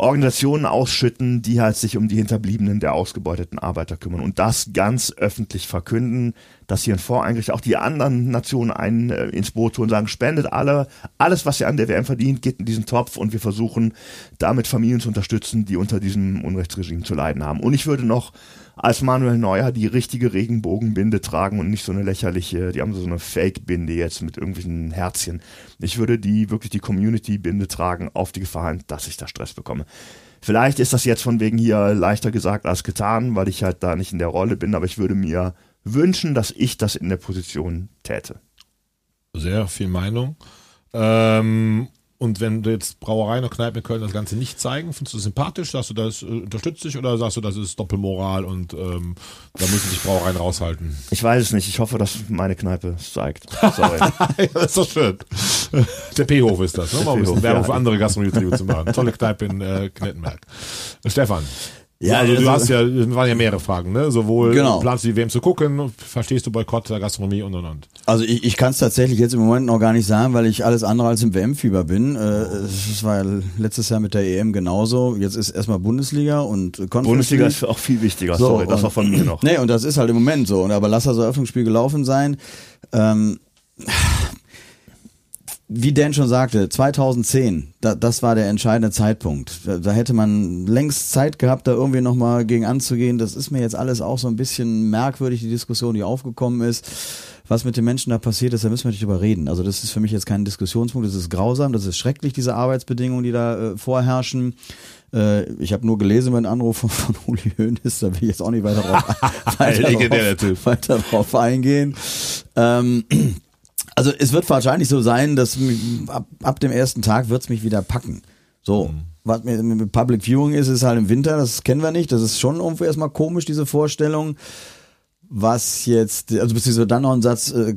Organisationen ausschütten, die halt sich um die Hinterbliebenen der ausgebeuteten Arbeiter kümmern und das ganz öffentlich verkünden, dass hier ein Fonds eingerichtet, auch die anderen Nationen ein, äh, ins Boot holen, sagen, spendet alle, alles, was ihr an der WM verdient, geht in diesen Topf und wir versuchen damit Familien zu unterstützen, die unter diesem Unrechtsregime zu leiden haben. Und ich würde noch als Manuel Neuer die richtige Regenbogenbinde tragen und nicht so eine lächerliche, die haben so eine Fake-Binde jetzt mit irgendwelchen Herzchen. Ich würde die wirklich die Community-Binde tragen, auf die Gefahr hin, dass ich da Stress bekomme. Vielleicht ist das jetzt von wegen hier leichter gesagt als getan, weil ich halt da nicht in der Rolle bin, aber ich würde mir wünschen, dass ich das in der Position täte. Sehr viel Meinung. Ähm, und wenn du jetzt Brauereien und Kneipen in Köln das Ganze nicht zeigen, findest du das sympathisch? Sagst du, das äh, unterstützt dich oder sagst du, das ist Doppelmoral und ähm, da müssen sich Brauereien raushalten? Ich weiß es nicht. Ich hoffe, dass meine Kneipe es zeigt. Sorry. ja, das ist doch schön. Der P-Hof ist das, ne? Mal ein bisschen Werbung ja. für andere Gastronomiebetriebe zu machen. Tolle Kneipe in äh, Knettenberg. Stefan. Ja, also, du hast ja, es waren ja mehrere Fragen, ne? Sowohl Genau. planst du die WM zu gucken, verstehst du Boykott der Gastronomie und und und. Also ich, ich kann es tatsächlich jetzt im Moment noch gar nicht sagen, weil ich alles andere als im WM-Fieber bin. Äh, Es war ja letztes Jahr mit der EM genauso. Jetzt ist erstmal Bundesliga und Conference Bundesliga ist auch viel wichtiger. So, Sorry, das war von mir noch. Nee, und das ist halt im Moment so. Und aber lass das Eröffnungsspiel gelaufen sein. Ähm, wie Dan schon sagte, 2010, da, das war der entscheidende Zeitpunkt. Da, da hätte man längst Zeit gehabt, da irgendwie nochmal gegen anzugehen. Das ist mir jetzt alles auch so ein bisschen merkwürdig, die Diskussion, die aufgekommen ist. Was mit den Menschen da passiert ist, da müssen wir nicht drüber reden. Also das ist für mich jetzt kein Diskussionspunkt, das ist grausam, das ist schrecklich, diese Arbeitsbedingungen, die da äh, vorherrschen. Äh, ich habe nur gelesen über den Anruf von, von Uli Hoeneß, da will ich jetzt auch nicht weiter drauf, weiter drauf, weiter drauf eingehen. Ähm, also es wird wahrscheinlich so sein, dass ab, ab dem ersten Tag wird's mich wieder packen. So. Was mit, mit Public Viewing ist, ist halt im Winter, das kennen wir nicht. Das ist schon irgendwie erstmal komisch, diese Vorstellung. Was jetzt, also beziehungsweise dann noch ein Satz, äh,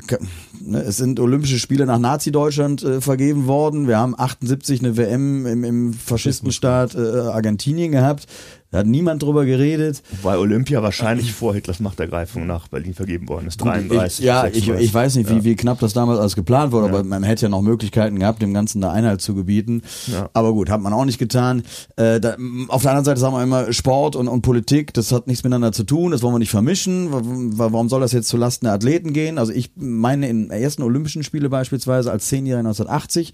ne, es sind Olympische Spiele nach Nazi-Deutschland äh, vergeben worden. Wir haben 78 eine WM im, im Faschistenstaat äh, Argentinien gehabt. Da hat niemand drüber geredet. Weil Olympia wahrscheinlich vor Hitlers Machtergreifung nach Berlin vergeben worden ist. 33. Ich, ja, ich, 36. ich weiß nicht, wie, wie knapp das damals alles geplant wurde, aber man hätte ja noch Möglichkeiten gehabt, dem Ganzen da Einhalt zu gebieten. Ja. Aber gut, hat man auch nicht getan. Äh, da, auf der anderen Seite sagen wir immer, Sport und, und Politik, das hat nichts miteinander zu tun, das wollen wir nicht vermischen. Wa- wa- Warum soll das jetzt zulasten der Athleten gehen? Also ich meine, in ersten Olympischen Spiele beispielsweise als Zehnjähriger 1980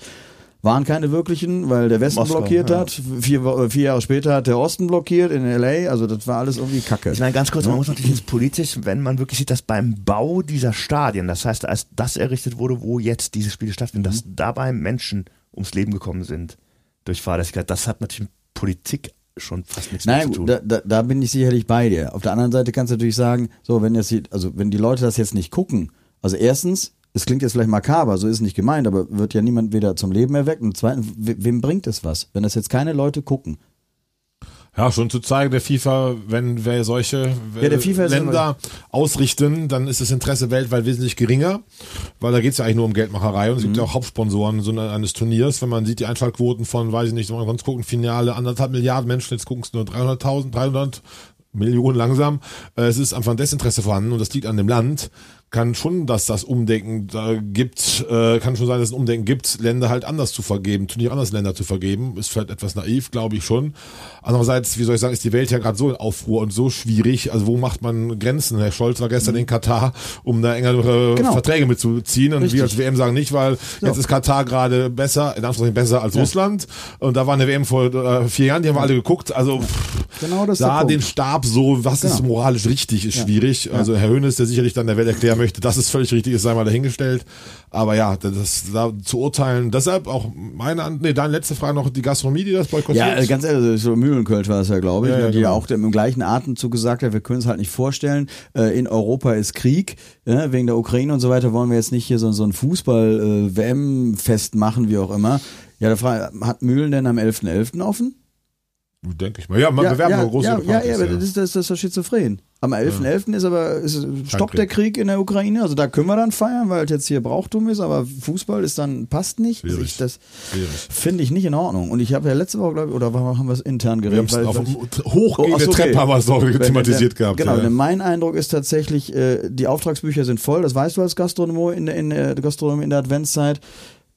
waren keine wirklichen, weil der Westen Moskau, blockiert ja. hat. Vier, vier Jahre später hat der Osten blockiert in L.A. Also das war alles irgendwie Kacke. Ich meine, ganz kurz, man muss natürlich jetzt politisch, wenn man wirklich sieht, dass beim Bau dieser Stadien, das heißt, als das errichtet wurde, wo jetzt diese Spiele stattfinden, dass dabei Menschen ums Leben gekommen sind durch Fahrlässigkeit, das hat natürlich mit Politik schon fast nichts mehr Nein, zu tun. da, da, da bin ich sicherlich bei dir. Auf der anderen Seite kannst du natürlich sagen, so, wenn jetzt die, also wenn die Leute das jetzt nicht gucken, also erstens, es klingt jetzt vielleicht makaber, so ist es nicht gemeint, aber wird ja niemand wieder zum Leben erweckt. Und zweitens, we- wem bringt es was, wenn das jetzt keine Leute gucken? Ja, schon zu zeigen, der FIFA, wenn wir solche Ja, FIFA Länder ausrichten, dann ist das Interesse weltweit wesentlich geringer, weil da geht's ja eigentlich nur um Geldmacherei und es gibt Mhm. ja auch Hauptsponsoren so eine- eines Turniers, wenn man sieht die Einschaltquoten von, weiß ich nicht, wenn man sonst gucken, Finale, anderthalb Milliarden Menschen, jetzt gucken es nur 300.000, 300 Millionen langsam. Äh, Es ist einfach ein Desinteresse vorhanden und das liegt an dem Land. Kann schon, dass das Umdenken da gibt, äh, kann schon sein, dass es ein Umdenken gibt, Länder halt anders zu vergeben, Turniere anders Länder zu vergeben. Ist vielleicht etwas naiv, glaube ich schon. Andererseits, wie soll ich sagen, ist die Welt ja gerade so in Aufruhr und so schwierig. Also wo macht man Grenzen? Herr Scholz war gestern in Katar, um da engere Genau. Verträge mitzuziehen. Und wir Richtig. als WM sagen nicht, weil jetzt ist Katar gerade besser, in Anführungszeichen besser als Russland. Und da war eine WM vor äh, vier Jahren, die haben wir alle geguckt. Also pff, Genau das ist da den Stab so, was ist Genau. moralisch richtig, ist schwierig. Also Herr Höhnes, der sicherlich dann der Welt erklären möchte, dass es völlig richtig ist, sei mal dahingestellt. Aber ja, das da zu urteilen, deshalb auch meine, An- nee, deine letzte Frage noch, die Gastronomie, die das boykottiert. Ja, äh, ganz ehrlich, so Mühlenkölsch war es ja, glaube ich, Ja, ja, ne, die ja genau. auch im gleichen Atemzug gesagt hat, wir können es halt nicht vorstellen. Äh, in Europa ist Krieg, ja, wegen der Ukraine und so weiter wollen wir jetzt nicht hier so, so ein Fußball-WM-Fest machen, wie auch immer. Ja, da frage, hat Mühlen denn am 11.11. offen? Denke ich mal. Ja, man bewerben ja, große ja, ja, Partys, ja, aber das, ist- das, das ist schizophren. Am 11.11. ist aber ist, stoppt der Krieg in der Ukraine, also da können wir dann feiern, weil es jetzt hier Brauchtum ist, aber Fußball ist dann passt nicht. Also Schwierig. ich, das finde ich nicht in Ordnung. Und ich habe ja letzte Woche, glaube ich, oder haben wir es intern Wir haben geredet? es auf hochgehende Oh, so, okay. Treppe haben wir es noch Wenn- thematisiert gehabt. Genau, ja. mein Eindruck ist tatsächlich, äh, die Auftragsbücher sind voll, das weißt du als Gastronom in der, in der Gastronom in der Adventszeit.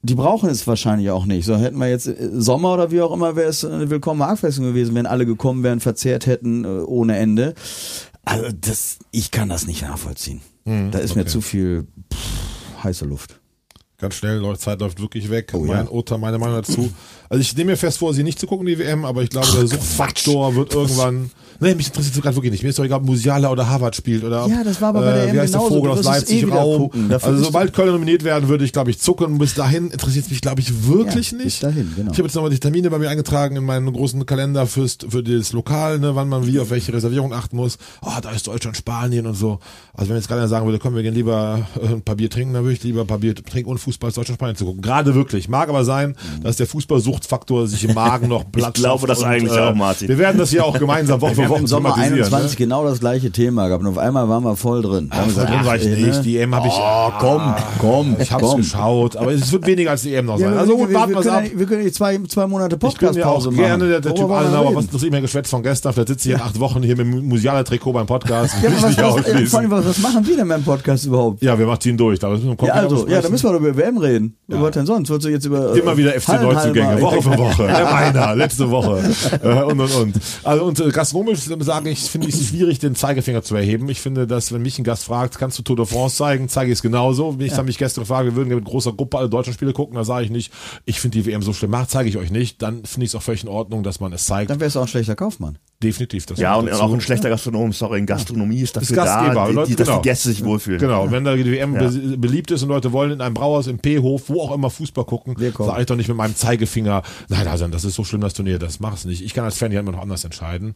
Die brauchen es wahrscheinlich auch nicht. So hätten wir jetzt äh, Sommer oder wie auch immer, wäre es eine willkommene Abwechslung gewesen, wenn alle gekommen wären, verzehrt hätten äh, ohne Ende. Also das, ich kann das nicht nachvollziehen. da ist mir okay. zu viel pff, heiße Luft. Ganz schnell, Zeit läuft wirklich weg. Oh, mein ja. Urteil, meine Meinung dazu. Also ich nehme mir fest vor, sie nicht zu gucken, die WM, aber ich glaube, der Suchtfaktor wird irgendwann. Nee, mich interessiert es gerade wirklich nicht. Mir ist doch egal, ob Musiala oder Harvard spielt oder ob, Ja, das war aber bei der äh, EM wie heißt der genauso. Vogel Du aus wirst es Leipzig eh wieder Raum. gucken. Dafür Also bist sobald Köln nominiert werden, würde ich, glaube ich, zucken. Bis dahin interessiert es mich, glaube ich, wirklich Ja, nicht. bis dahin, genau. Ich habe jetzt nochmal die Termine bei mir eingetragen in meinen großen Kalender fürs, für das Lokal, ne, wann man wie auf welche Reservierung achten muss. Oh, da ist Deutschland, Spanien und so. Also wenn jetzt gerade einer sagen würde, komm, wir gehen lieber äh, ein paar Bier trinken, dann würde ich lieber ein paar Bier trinken und Fußball als Deutschland, Spanien zu gucken. Gerade wirklich. Mag aber sein, dass der Fußballsuchtfaktor sich im Magen noch Platz glaube das eigentlich auch, Martin. Wir werden das hier auch gemeinsam Woche für haben im Sommer thematisieren. 21 ne? genau das gleiche Thema gehabt und auf einmal waren wir voll drin. Da haben wir voll drin war ich nicht. Die EM habe ich- Oh, komm, komm, Ich hab's komm. geschaut, aber es wird weniger als die EM noch Ja, sein. wir, Also wir, gut, warten wir, können ab. ja, wir können die zwei, zwei Monate Ich bin ja auch Podcast-Pause machen. gerne der, der Typ reden? was das immer geschwätzt von gestern, vielleicht sitze ich in acht Wochen hier mit dem Musiala-Trikot beim Podcast. Ja, was, was, äh, vor allem, was, machen wir denn beim Podcast überhaupt? Ja, wir machen ihn durch. Da müssen wir Ja, also, ja, da müssen wir doch über WM reden. Über was denn sonst? Du jetzt über. äh, Immer wieder FC Neuzugänge, Hallenhalmer- Woche für Woche. Der Meiner, letzte Woche. Äh, und, und, und. Also, und äh, gastronomisch sage ich, finde es schwierig, den Zeigefinger zu erheben. Ich finde, dass, wenn mich ein Gast fragt, kannst du Tour de France zeigen, zeige ich es genauso. Wenn ich dann mich gestern gefragt, wir würden ja mit großer Gruppe alle deutschen Spiele gucken, da sage ich nicht, ich finde die WM so schlimm, mach, zeige ich euch nicht. Dann finde ich es auch völlig in Ordnung, dass man es zeigt. Dann wärst du auch ein schlechter Kaufmann. Definitiv. Das Ja, und dazu. auch ein schlechter Gastronom, sorry, in Gastronomie ist dafür Gastgeber, da, die, Leute, dass genau. die Gäste sich wohlfühlen. Genau, wenn da die WM Ja. be beliebt ist und Leute wollen in einem Brauhaus, im P-Hof, wo auch immer Fußball gucken, sage ich doch nicht mit meinem Zeigefinger, nein, also das ist so schlimm, das Turnier, das mach's nicht. Ich kann als Fan ja immer noch anders entscheiden.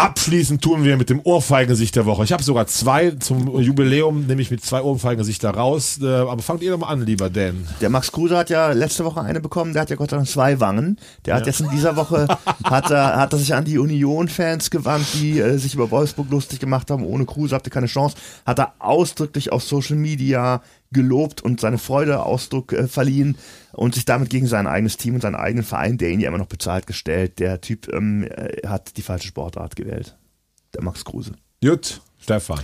Abschließend tun wir mit dem Ohrfeigengesicht der Woche. Ich habe sogar zwei zum Jubiläum, nämlich mit zwei Ohrfeigengesichter raus. Äh, aber fangt ihr doch mal an, lieber Dan. Der Max Kruse hat ja letzte Woche eine bekommen, der hat ja Gott sei Dank zwei Wangen. Der hat jetzt in dieser Woche, hat er, hat er sich an die Union-Fans gewandt, die äh, sich über Wolfsburg lustig gemacht haben. Ohne Kruse habt ihr keine Chance. Hat er ausdrücklich auf Social Media gelobt und seine Freude Ausdruck äh, verliehen und sich damit gegen sein eigenes Team und seinen eigenen Verein, der ihn ja immer noch bezahlt, gestellt. Der Typ ähm, äh, hat die falsche Sportart gewählt. Der Max Kruse. Jut, Stefan.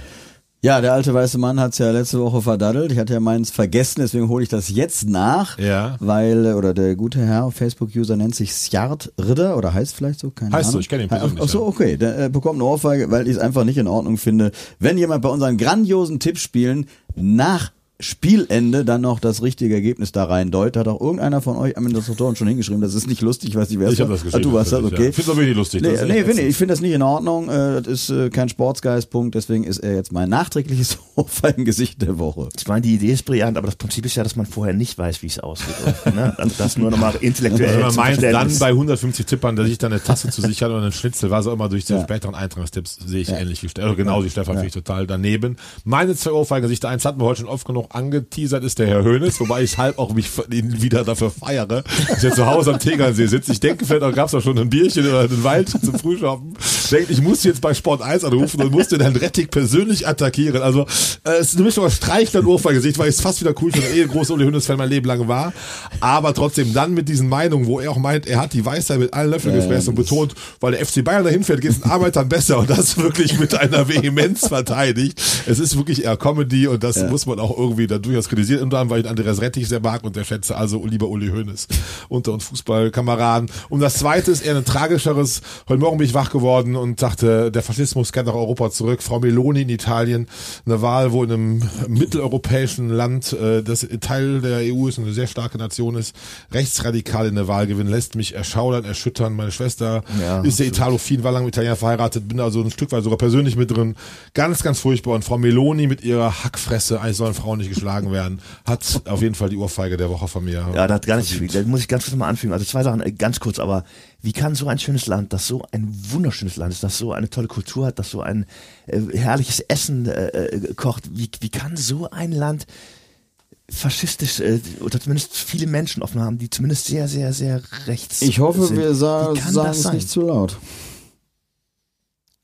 Ja, der alte weiße Mann hat's ja letzte Woche verdaddelt. Ich hatte ja meins vergessen, deswegen hole ich das jetzt nach. Ja. Weil, äh, oder der gute Herr, Facebook-User nennt sich Sjart Ritter oder heißt vielleicht so, keine Heißt so, Ahnung. ich kenn ihn persönlich, Ach so, okay. Der äh, bekommt eine Ohrfeige, weil ich es einfach nicht in Ordnung finde, wenn jemand bei unseren grandiosen Tippspielen nach Spielende dann noch das richtige Ergebnis da rein deutet. Hat auch irgendeiner von euch am Administratoren schon hingeschrieben. Das ist nicht lustig, ich weiß nicht, wer es Ich habe das geschrieben. Ah, du warst das, okay. Ja. Find's aber wirklich lustig. Nee, nee, finde ich, ich finde das nicht in Ordnung. Äh, Das ist äh, kein Sportsgeist-Punkt, deswegen ist er jetzt mein nachträgliches Ohrfeigengesicht der Woche. Ich meine, die Idee ist brillant, aber das Prinzip ist ja, dass man vorher nicht weiß, wie es aussieht. Und, ne? Also das nur nochmal intellektuell Wenn man meint, dann bei 150 Tippern, dass ich dann eine Tasse zu sichern oder einen Schnitzel, was auch immer durch die Ja. späteren Eintragstipps sehe ich Ja. ähnlich wie Stefan, also genau wie Stefan, finde ich total daneben. Meine zwei Ohrfeigengesichter, eins hatten wir heute schon oft genug noch angeteasert ist, der Herr Höhnes, wobei ich halb auch mich ihn wieder dafür feiere, dass er zu Hause am Tegernsee sitzt. Ich denke, vielleicht gab es auch schon ein Bierchen oder einen Wald zum Frühschoppen. Denkt, ich muss jetzt bei Sport 1 anrufen und muss den Herrn Rettig persönlich attackieren. Also äh, es ist eine Mischung aus Streicheln und Ohrfeigesicht, weil ich es fast wieder cool finde, eh ein großer Uli Höhnes-Fan mein Leben lang war. Aber trotzdem dann mit diesen Meinungen, wo er auch meint, er hat die Weisheit mit allen Löffeln gefressen und betont, weil der FC Bayern dahin fährt, geht es den Arbeitern besser und das wirklich mit einer Vehemenz verteidigt. Es ist wirklich eher Comedy und das muss man auch irgendwie da durchaus kritisieren. Unter anderem, weil ich Andreas Rettich sehr mag und der schätze also lieber Uli Hoeneß unter uns Fußballkameraden. Und das zweite ist eher ein tragischeres. Heute Morgen bin ich wach geworden und dachte, der Faschismus kehrt nach Europa zurück. Frau Meloni in Italien, eine Wahl, wo in einem mitteleuropäischen Land, äh, das Teil der EU ist, eine sehr starke Nation ist, rechtsradikal in der Wahl gewinnen, lässt mich erschaudern, erschüttern. Meine Schwester Ja, ist der Italofin, war lange mit Italiener verheiratet, bin also ein Stück weit sogar persönlich mit drin. Ganz, ganz furchtbar. Und Frau Meloni mit ihrer Hackfresse, eigentlich sollen Frauen nicht geschlagen werden, hat auf jeden Fall die Ohrfeige der Woche von mir. Ja, das hat gar nicht viel. Da muss ich ganz kurz mal anfügen. Also zwei Sachen, äh, ganz kurz, aber wie kann so ein schönes Land, das so ein wunderschönes Land ist, das so eine tolle Kultur hat, das so ein äh, herrliches Essen äh, äh, kocht, wie, wie kann so ein Land faschistisch äh, oder zumindest viele Menschen offen haben, die zumindest sehr, sehr, sehr rechts Ich hoffe, sind. wir sa sagen das es nicht zu laut.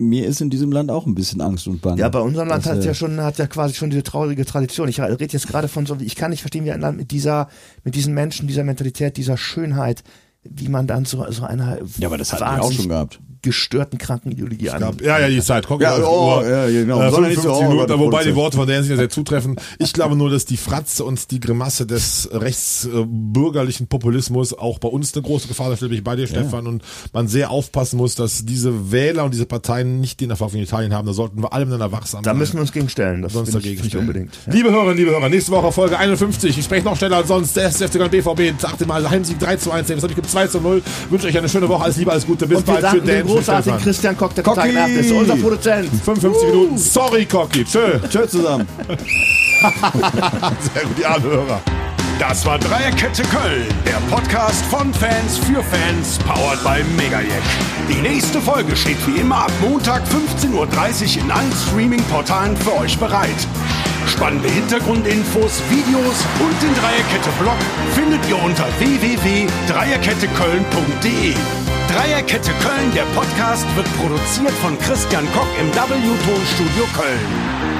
Mir ist in diesem Land auch ein bisschen Angst und Bange. Ja, bei unserem Land Das, hat äh, ja schon, hat ja quasi schon diese traurige Tradition. Ich rede jetzt gerade von so, ich kann nicht verstehen, wie ein Land mit dieser, mit diesen Menschen, dieser Mentalität, dieser Schönheit, wie man dann so, so einer Ja, aber das hatten wir auch schon gehabt. Gestörten Kranken-Ideologie an. gab, ja, ja, die Zeit. Guck, Ja, die oh, ja, genau. Äh, Soll er nicht so 55 oh, Minuten, wobei die. Worte von der sind ja sehr zutreffend. Ich glaube nur, dass die Fratze und die Grimasse des rechtsbürgerlichen Populismus auch bei uns eine große Gefahr darstellt. Bin ich bei dir, Stefan, und man sehr aufpassen muss, dass diese Wähler und diese Parteien nicht den Erfolg in Italien haben. Da sollten wir alle miteinander wachsam Da sein. müssen wir uns gegen stellen. Das sonst dagegen stellen. unbedingt. Ja. Liebe Hörerinnen, liebe Hörer, nächste Woche Folge 51. Ich spreche noch schneller als sonst. Der FC Köln BVB, achte Mal Heimsieg 3 zu 1. Das habe ich gibt 2 zu 0. Wünsche euch eine schöne Woche. Alles Liebe, alles Gute. Bis Und bald. schönen großartigen. Christian Koch, der Kocki! Tag nach ist unser Produzent. 55 Minuten. Sorry, Cocky. Tschö. Tschö zusammen. Sehr gut, die armen Hörer. Das war Dreierkette Köln, der Podcast von Fans für Fans, powered by Megajack. Die nächste Folge steht wie immer ab Montag 15.30 Uhr in allen Streaming-Portalen für euch bereit. Spannende Hintergrundinfos, Videos und den Dreierkette-Blog findet ihr unter www.dreierketteköln.de. Dreierkette Köln, der Podcast, wird produziert von Christian Koch im W-Ton Studio Köln.